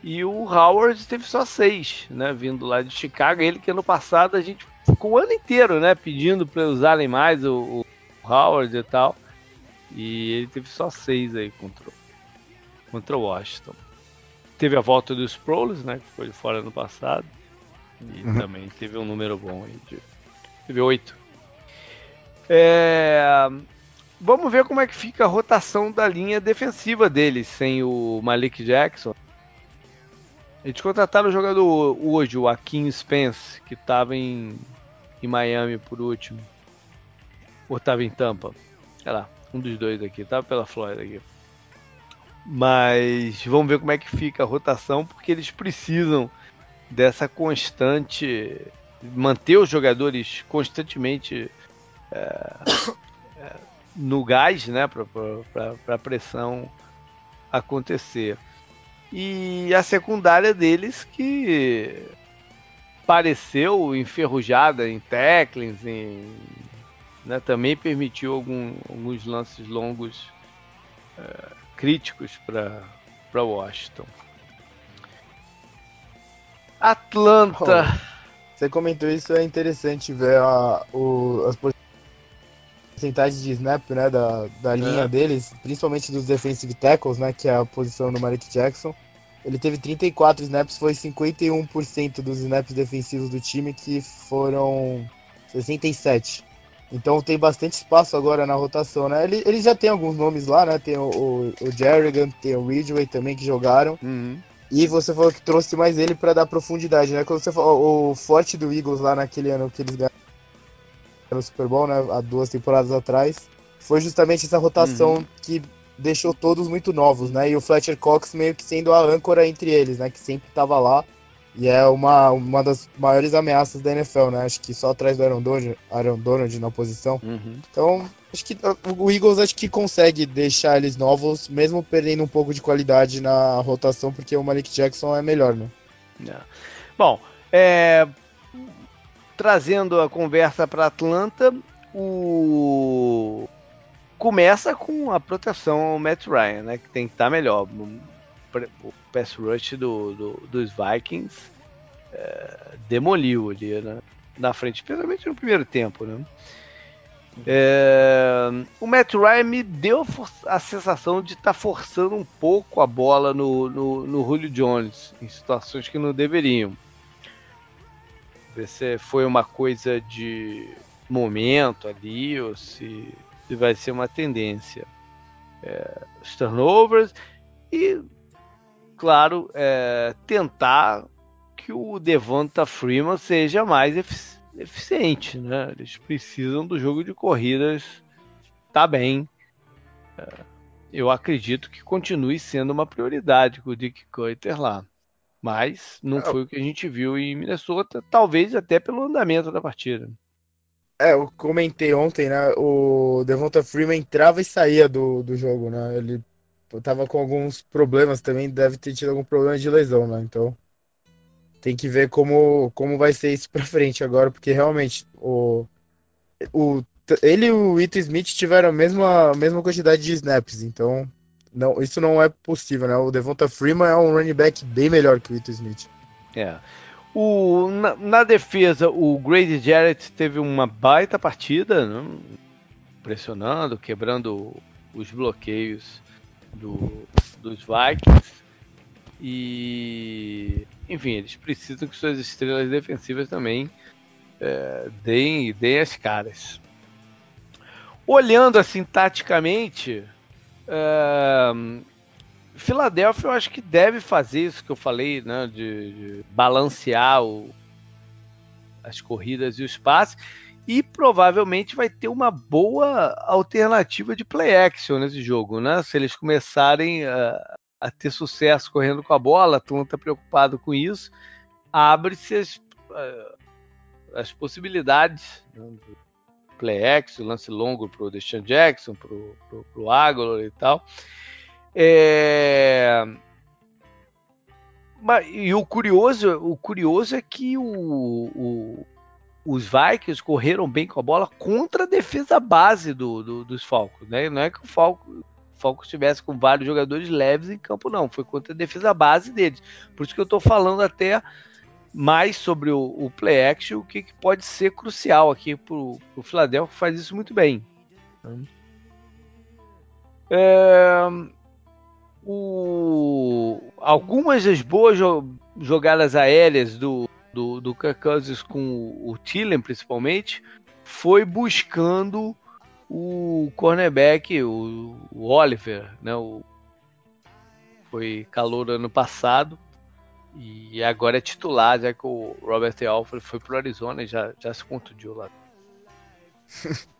E o Howard teve só 6, né? Vindo lá de Chicago. Ele que ano passado a gente ficou o ano inteiro, né? Pedindo para usarem mais o, o Howard e tal. E ele teve só seis aí contra, contra o Washington. Teve a volta dos Sproles, né? Que foi fora no passado. E uhum. também teve um número bom aí. De, teve oito. É, vamos ver como é que fica a rotação da linha defensiva deles sem o Malik Jackson. Eles contrataram o jogador hoje, o Akin Spence, que estava em, em Miami por último. Ou estava em Tampa. Sei lá. Um dos dois aqui, tá pela Flórida aqui. Mas vamos ver como é que fica a rotação, porque eles precisam dessa constante. manter os jogadores constantemente é, é, no gás, né? Para a pressão acontecer. E a secundária deles que pareceu enferrujada em tacklings, em né, também permitiu algum, alguns lances longos é, críticos para Washington. Atlanta. Oh, você comentou isso, é interessante ver a, o, as porcentagens de snap né, da, da linha é. deles, principalmente dos defensive tackles, né, que é a posição do Malik Jackson. Ele teve 34 snaps, foi 51% dos snaps defensivos do time, que foram 67. Então tem bastante espaço agora na rotação, né? Ele, ele já tem alguns nomes lá, né? Tem o, o, o Jerrigan, tem o Ridgway também que jogaram. Uhum. E você falou que trouxe mais ele para dar profundidade, né? Quando você falou o forte do Eagles lá naquele ano que eles ganharam no Super Bowl, né? Há duas temporadas atrás, foi justamente essa rotação uhum. que deixou todos muito novos, né? E o Fletcher Cox meio que sendo a âncora entre eles, né? Que sempre estava lá. E é uma, uma das maiores ameaças da NFL, né? Acho que só atrás do Aaron Donald, Aaron Donald na posição. Uhum. Então, acho que o Eagles acho que consegue deixar eles novos, mesmo perdendo um pouco de qualidade na rotação, porque o Malik Jackson é melhor, né? É. Bom, é... trazendo a conversa para Atlanta, o começa com a proteção ao Matt Ryan, né? Que tem que estar tá melhor. O pass rush do, do dos Vikings é, demoliu ali, né? Na frente, especialmente no primeiro tempo, né? É, o Matt Ryan me deu a sensação de estar tá forçando um pouco a bola no, no, no Julio Jones, em situações que não deveriam. Ver se foi uma coisa de momento ali, ou se vai ser uma tendência. É, os turnovers e, claro, é, tentar que o Devonta Freeman seja mais efici eficiente. Né? Eles precisam do jogo de corridas tá bem. É, eu acredito que continue sendo uma prioridade com o Dick Cutter lá. Mas não é, foi o que a gente viu em Minnesota, talvez até pelo andamento da partida. É, eu comentei ontem, né? O Devonta Freeman entrava e saía do, do jogo, né? Ele tava com alguns problemas também, deve ter tido algum problema de lesão, né? Então tem que ver como, como vai ser isso pra frente agora, porque realmente o, o, ele e o Ito Smith tiveram a mesma, a mesma quantidade de snaps, então não, isso não é possível, né? O Devonta Freeman é um running back bem melhor que o Ito Smith. É. O, na, na, defesa, o Grady Jarrett teve uma baita partida, né? pressionando, quebrando os bloqueios do, dos Vikings. E, enfim, eles precisam que suas estrelas defensivas também é, deem, deem as caras. Olhando assim taticamente, é, Filadélfia eu acho que deve fazer isso que eu falei, né, de, de balancear o, as corridas e os passes e provavelmente vai ter uma boa alternativa de play action nesse jogo, né? Se eles começarem a, a ter sucesso correndo com a bola, mundo está preocupado com isso, abre-se as, as possibilidades né, play action, lance longo para o Deshaun Jackson, para o Aguilar e tal. É... E o curioso, o curioso é que o, os Vikings correram bem com a bola contra a defesa base do, do, dos Falcons. Né? Não é que o Falcons, Falcons estivesse com vários jogadores leves em campo, não. Foi contra a defesa base deles. Por isso que eu estou falando até mais sobre o, o play action, o que, que, pode ser crucial aqui para o Philadelphia, que faz isso muito bem. É, o, algumas das boas jo jogadas aéreas do, do, do Kirk Cousins com o Tillen, principalmente, foi buscando o cornerback, o, o Oliver, né? O, foi calor ano passado e agora é titular, já que o Robert Alford foi pro Arizona e já, já se contundiu lá.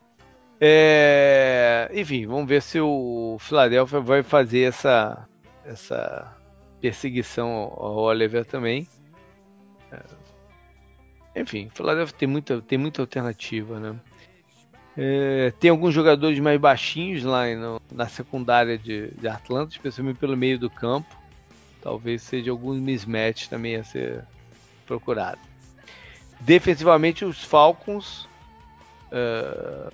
É, enfim, vamos ver se o Philadelphia vai fazer essa, essa perseguição ao Oliver também. É, enfim, o Philadelphia tem muita, tem muita alternativa, né? É, tem alguns jogadores mais baixinhos lá no, na secundária de, de Atlanta, especialmente pelo meio do campo. Talvez seja algum mismatch também a ser procurado. Defensivamente, os Falcons uh,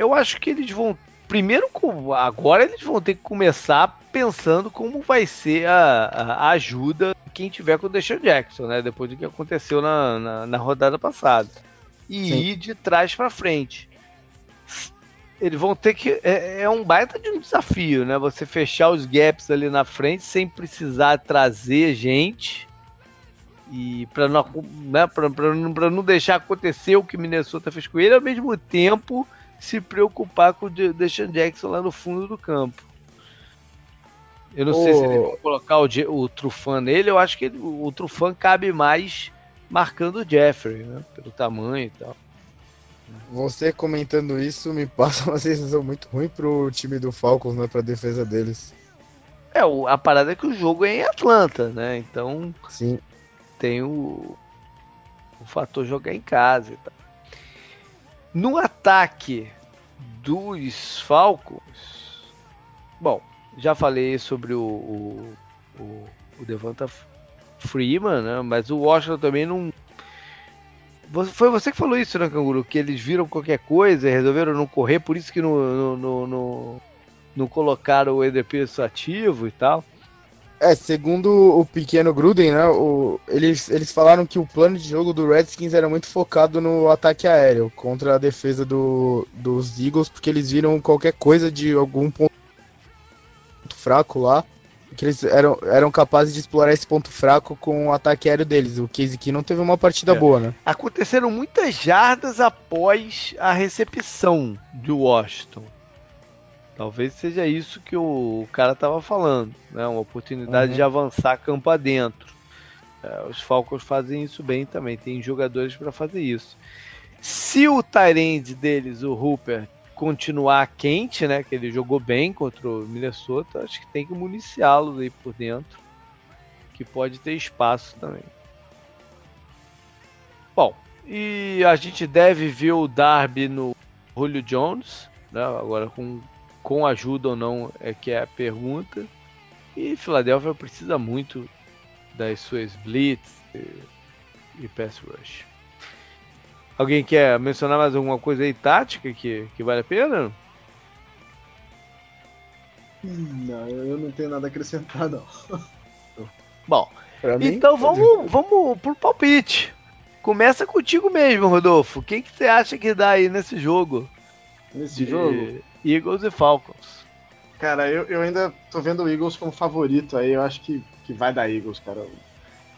eu acho que eles vão primeiro, agora eles vão ter que começar pensando como vai ser a, a ajuda quem tiver com o Deshaun Jackson, né? Depois do que aconteceu na, na, na rodada passada. E Sim. ir de trás para frente. Eles vão ter que. É, é, um baita de um desafio, né? Você fechar os gaps ali na frente sem precisar trazer gente. E para não, né, pra, pra, pra não deixar acontecer o que Minnesota fez com ele, ao mesmo tempo se preocupar com o Deshaun Jackson lá no fundo do campo. Eu não sei se eles vão colocar o, o Trufan nele, eu acho que ele, o Trufan cabe mais marcando o Jeffrey, né? Pelo tamanho e tal. Você comentando isso me passa uma sensação muito ruim pro time do Falcons, né? Pra defesa deles. É, a parada é que o jogo é em Atlanta, né? Então. Sim. Tem o, o fator jogar em casa e tal. No ataque dos Falcons. Bom, já falei sobre o, o, o, o Devonta Freeman, né? Mas o Washington também não. Foi você que falou isso, né, Canguru? Que eles viram qualquer coisa e resolveram não correr, por isso que não, não, não, não colocaram o EDP ativo e tal. É, segundo o pequeno Gruden, né, o, eles, eles falaram que o plano de jogo do Redskins era muito focado no ataque aéreo contra a defesa do, dos Eagles, porque eles viram qualquer coisa de algum ponto fraco lá, que eles eram, eram capazes de explorar esse ponto fraco com o ataque aéreo deles. O Case aqui não teve uma partida é. boa, né? Aconteceram muitas jardas após a recepção de Washington. Talvez seja isso que o cara estava falando, né? Uma oportunidade uhum. de avançar campo adentro. É, os Falcons fazem isso bem também, tem jogadores para fazer isso. Se o Tyrande deles, o Hooper, continuar quente, né? Que ele jogou bem contra o Minnesota, acho que tem que municiá-los aí por dentro, que pode ter espaço também. Bom, e a gente deve ver o Darby no Julio Jones, né? Agora com com ajuda ou não é que é a pergunta. E Philadelphia precisa muito das suas blitz e, e pass rush. Alguém quer mencionar mais alguma coisa aí tática que, que vale a pena? Não, eu não tenho nada a acrescentar não. Bom, então vamos, vamos pro palpite. Começa contigo mesmo, Rodolfo. Quem que você acha que dá aí nesse jogo? Nesse de... jogo? Eagles e Falcons. Cara, eu, eu ainda tô vendo o Eagles como favorito aí. Eu acho que, que vai dar Eagles, cara.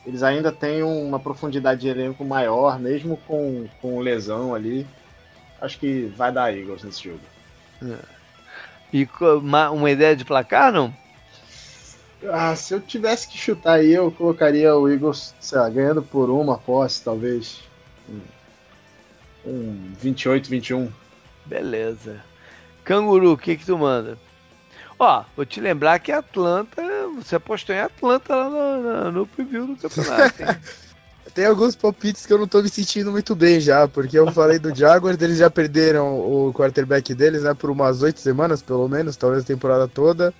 Eles ainda têm uma profundidade de elenco maior, mesmo com, com lesão ali. Acho que vai dar Eagles nesse jogo. É. E uma, uma ideia de placar, não? Ah, se eu tivesse que chutar aí, eu colocaria o Eagles, sei lá, ganhando por uma posse, talvez. Um, um 28, 21. Beleza. Canguru, o que que tu manda? Ó, vou te lembrar que Atlanta, você apostou em Atlanta lá no, no, preview do campeonato. Tem alguns palpites que eu não tô me sentindo muito bem já, porque eu falei do Jaguars, eles já perderam o quarterback deles, né, por umas oito semanas, pelo menos, talvez a temporada toda.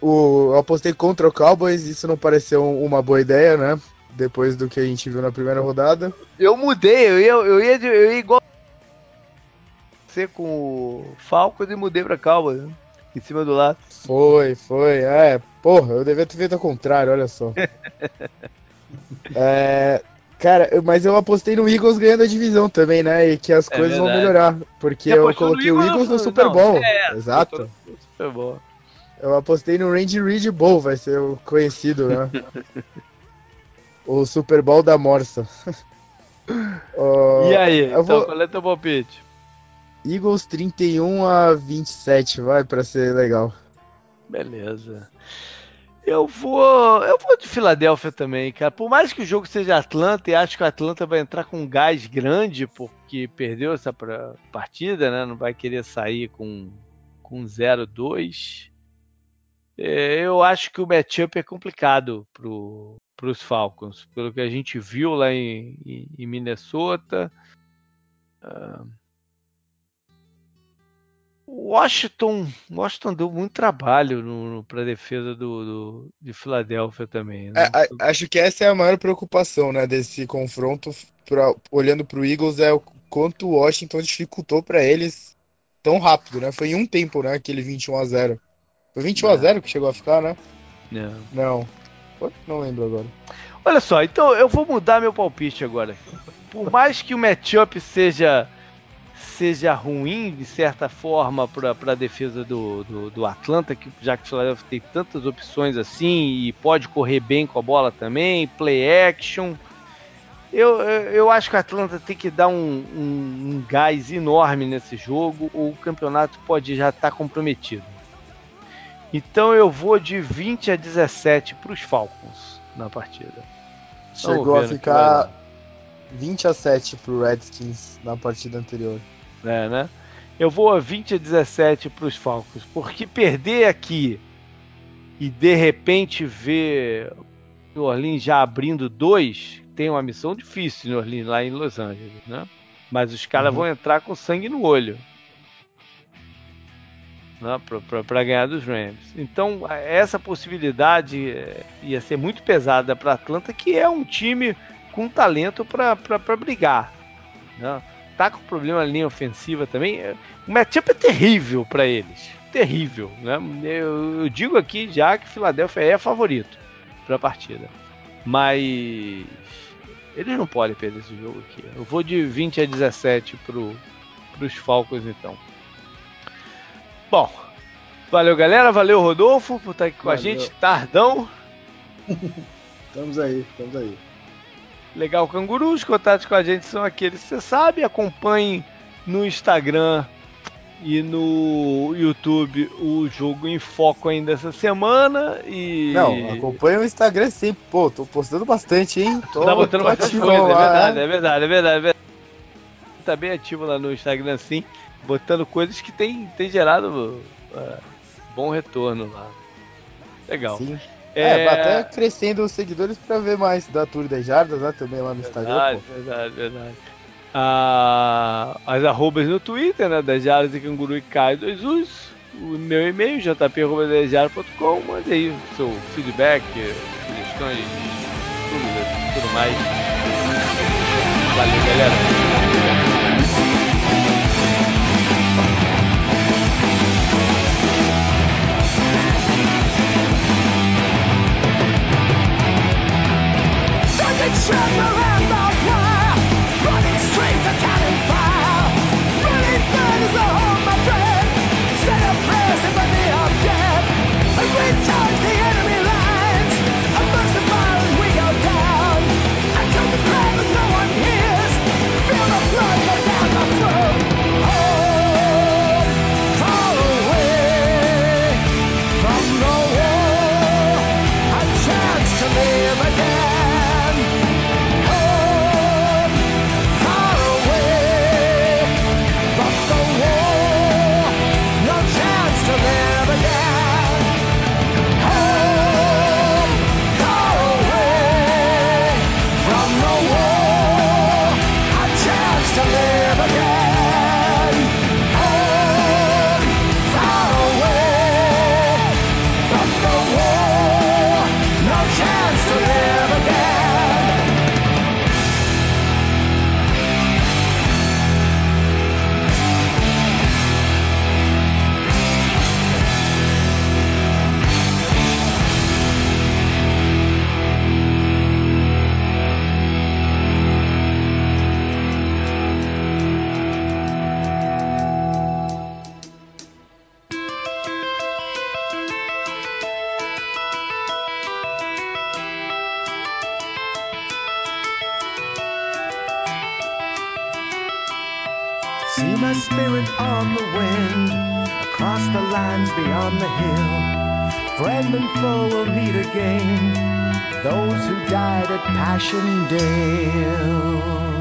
O, eu apostei contra o Cowboys, isso não pareceu uma boa ideia, né? Depois do que a gente viu na primeira rodada. Eu mudei, eu ia, eu ia, eu ia igual ser com o Falcons e mudei pra Cowboys, né? em cima do lado. Foi, foi. É, porra, eu devia ter feito ao contrário, olha só. é, cara, mas eu apostei no Eagles ganhando a divisão também, né? E que as é coisas verdade. vão melhorar. Porque Você eu coloquei o Eagles no Super Bowl. É, Exato. Super Bowl. Eu apostei no Range Reed Bowl, vai ser o conhecido, né? o Super Bowl da Morsa. uh, e aí, então vou... qual é teu palpite? Eagles 31 a 27, vai para ser legal. Beleza. Eu vou, eu vou de Filadélfia também, cara. Por mais que o jogo seja Atlanta, e acho que o Atlanta vai entrar com um gás grande porque perdeu essa partida, né? Não vai querer sair com com 0-2. É, eu acho que o matchup é complicado pro para os Falcons, pelo que a gente viu lá em, em, Minnesota. Uh, Washington, Washington deu muito trabalho para defesa do, do, de Filadélfia também. Né? É, acho que essa é a maior preocupação, né, desse confronto. Pra, olhando para o Eagles é o quanto o Washington dificultou para eles tão rápido, né? Foi em um tempo, né? Aquele 21 a 0 Foi 21 a 0 que chegou a ficar, né? Não. Não. Foi? Não lembro agora. Olha só, então eu vou mudar meu palpite agora. Por mais que o matchup seja seja ruim de certa forma para a defesa do, do, do, Atlanta, que já que o Philadelphia tem tantas opções assim e pode correr bem com a bola também, play action. Eu, eu acho que o Atlanta tem que dar um, um, um gás enorme nesse jogo, ou o campeonato pode já estar tá comprometido. Então eu vou de 20 a 17 para os Falcons na partida. Chegou a ficar 20 a 7 para o Redskins na partida anterior. É, né? Eu vou a 20 a 17 para os Falcons, porque perder aqui e de repente ver New Orleans já abrindo dois, tem uma missão difícil New Orleans, lá em Los Angeles, né? Mas os caras uhum. vão entrar com sangue no olho né, para ganhar dos Rams. Então, essa possibilidade é, ia ser muito pesada para Atlanta, que é um time com talento para brigar. Né? Tá com problema na linha ofensiva também. É, o matchup é terrível para eles. Terrível. Né? Eu, eu, digo aqui já que Filadélfia é favorito para a partida. Mas eles não podem perder esse jogo aqui. Eu vou de 20 a 17 para os Falcons então. Bom, valeu galera, valeu Rodolfo por estar aqui com valeu. a gente, tardão. estamos aí, estamos aí. Legal, Canguru, os contatos com a gente são aqueles que você sabe, acompanhe no Instagram e no YouTube o jogo em foco ainda essa semana e... Não, acompanha o Instagram sim, pô, tô postando bastante, hein? Tô, tá botando bastante coisa, é verdade, é verdade, é verdade, é verdade. Tá bem ativo lá no Instagram sim botando coisas que tem, tem gerado uh, bom retorno lá. Legal. Sim. É, é, até crescendo os seguidores para ver mais da Tour das Jardas, né? Também lá no verdade, Instagram. Pô. Verdade, verdade. Ah, as arrobas no Twitter, né? Das Jardas e Canguru e Caio dos Us. O meu e-mail, jp.com. Mande aí o seu feedback, sugestões, dúvidas, tudo mais. Valeu, galera. treasure those who died at Passchendaele.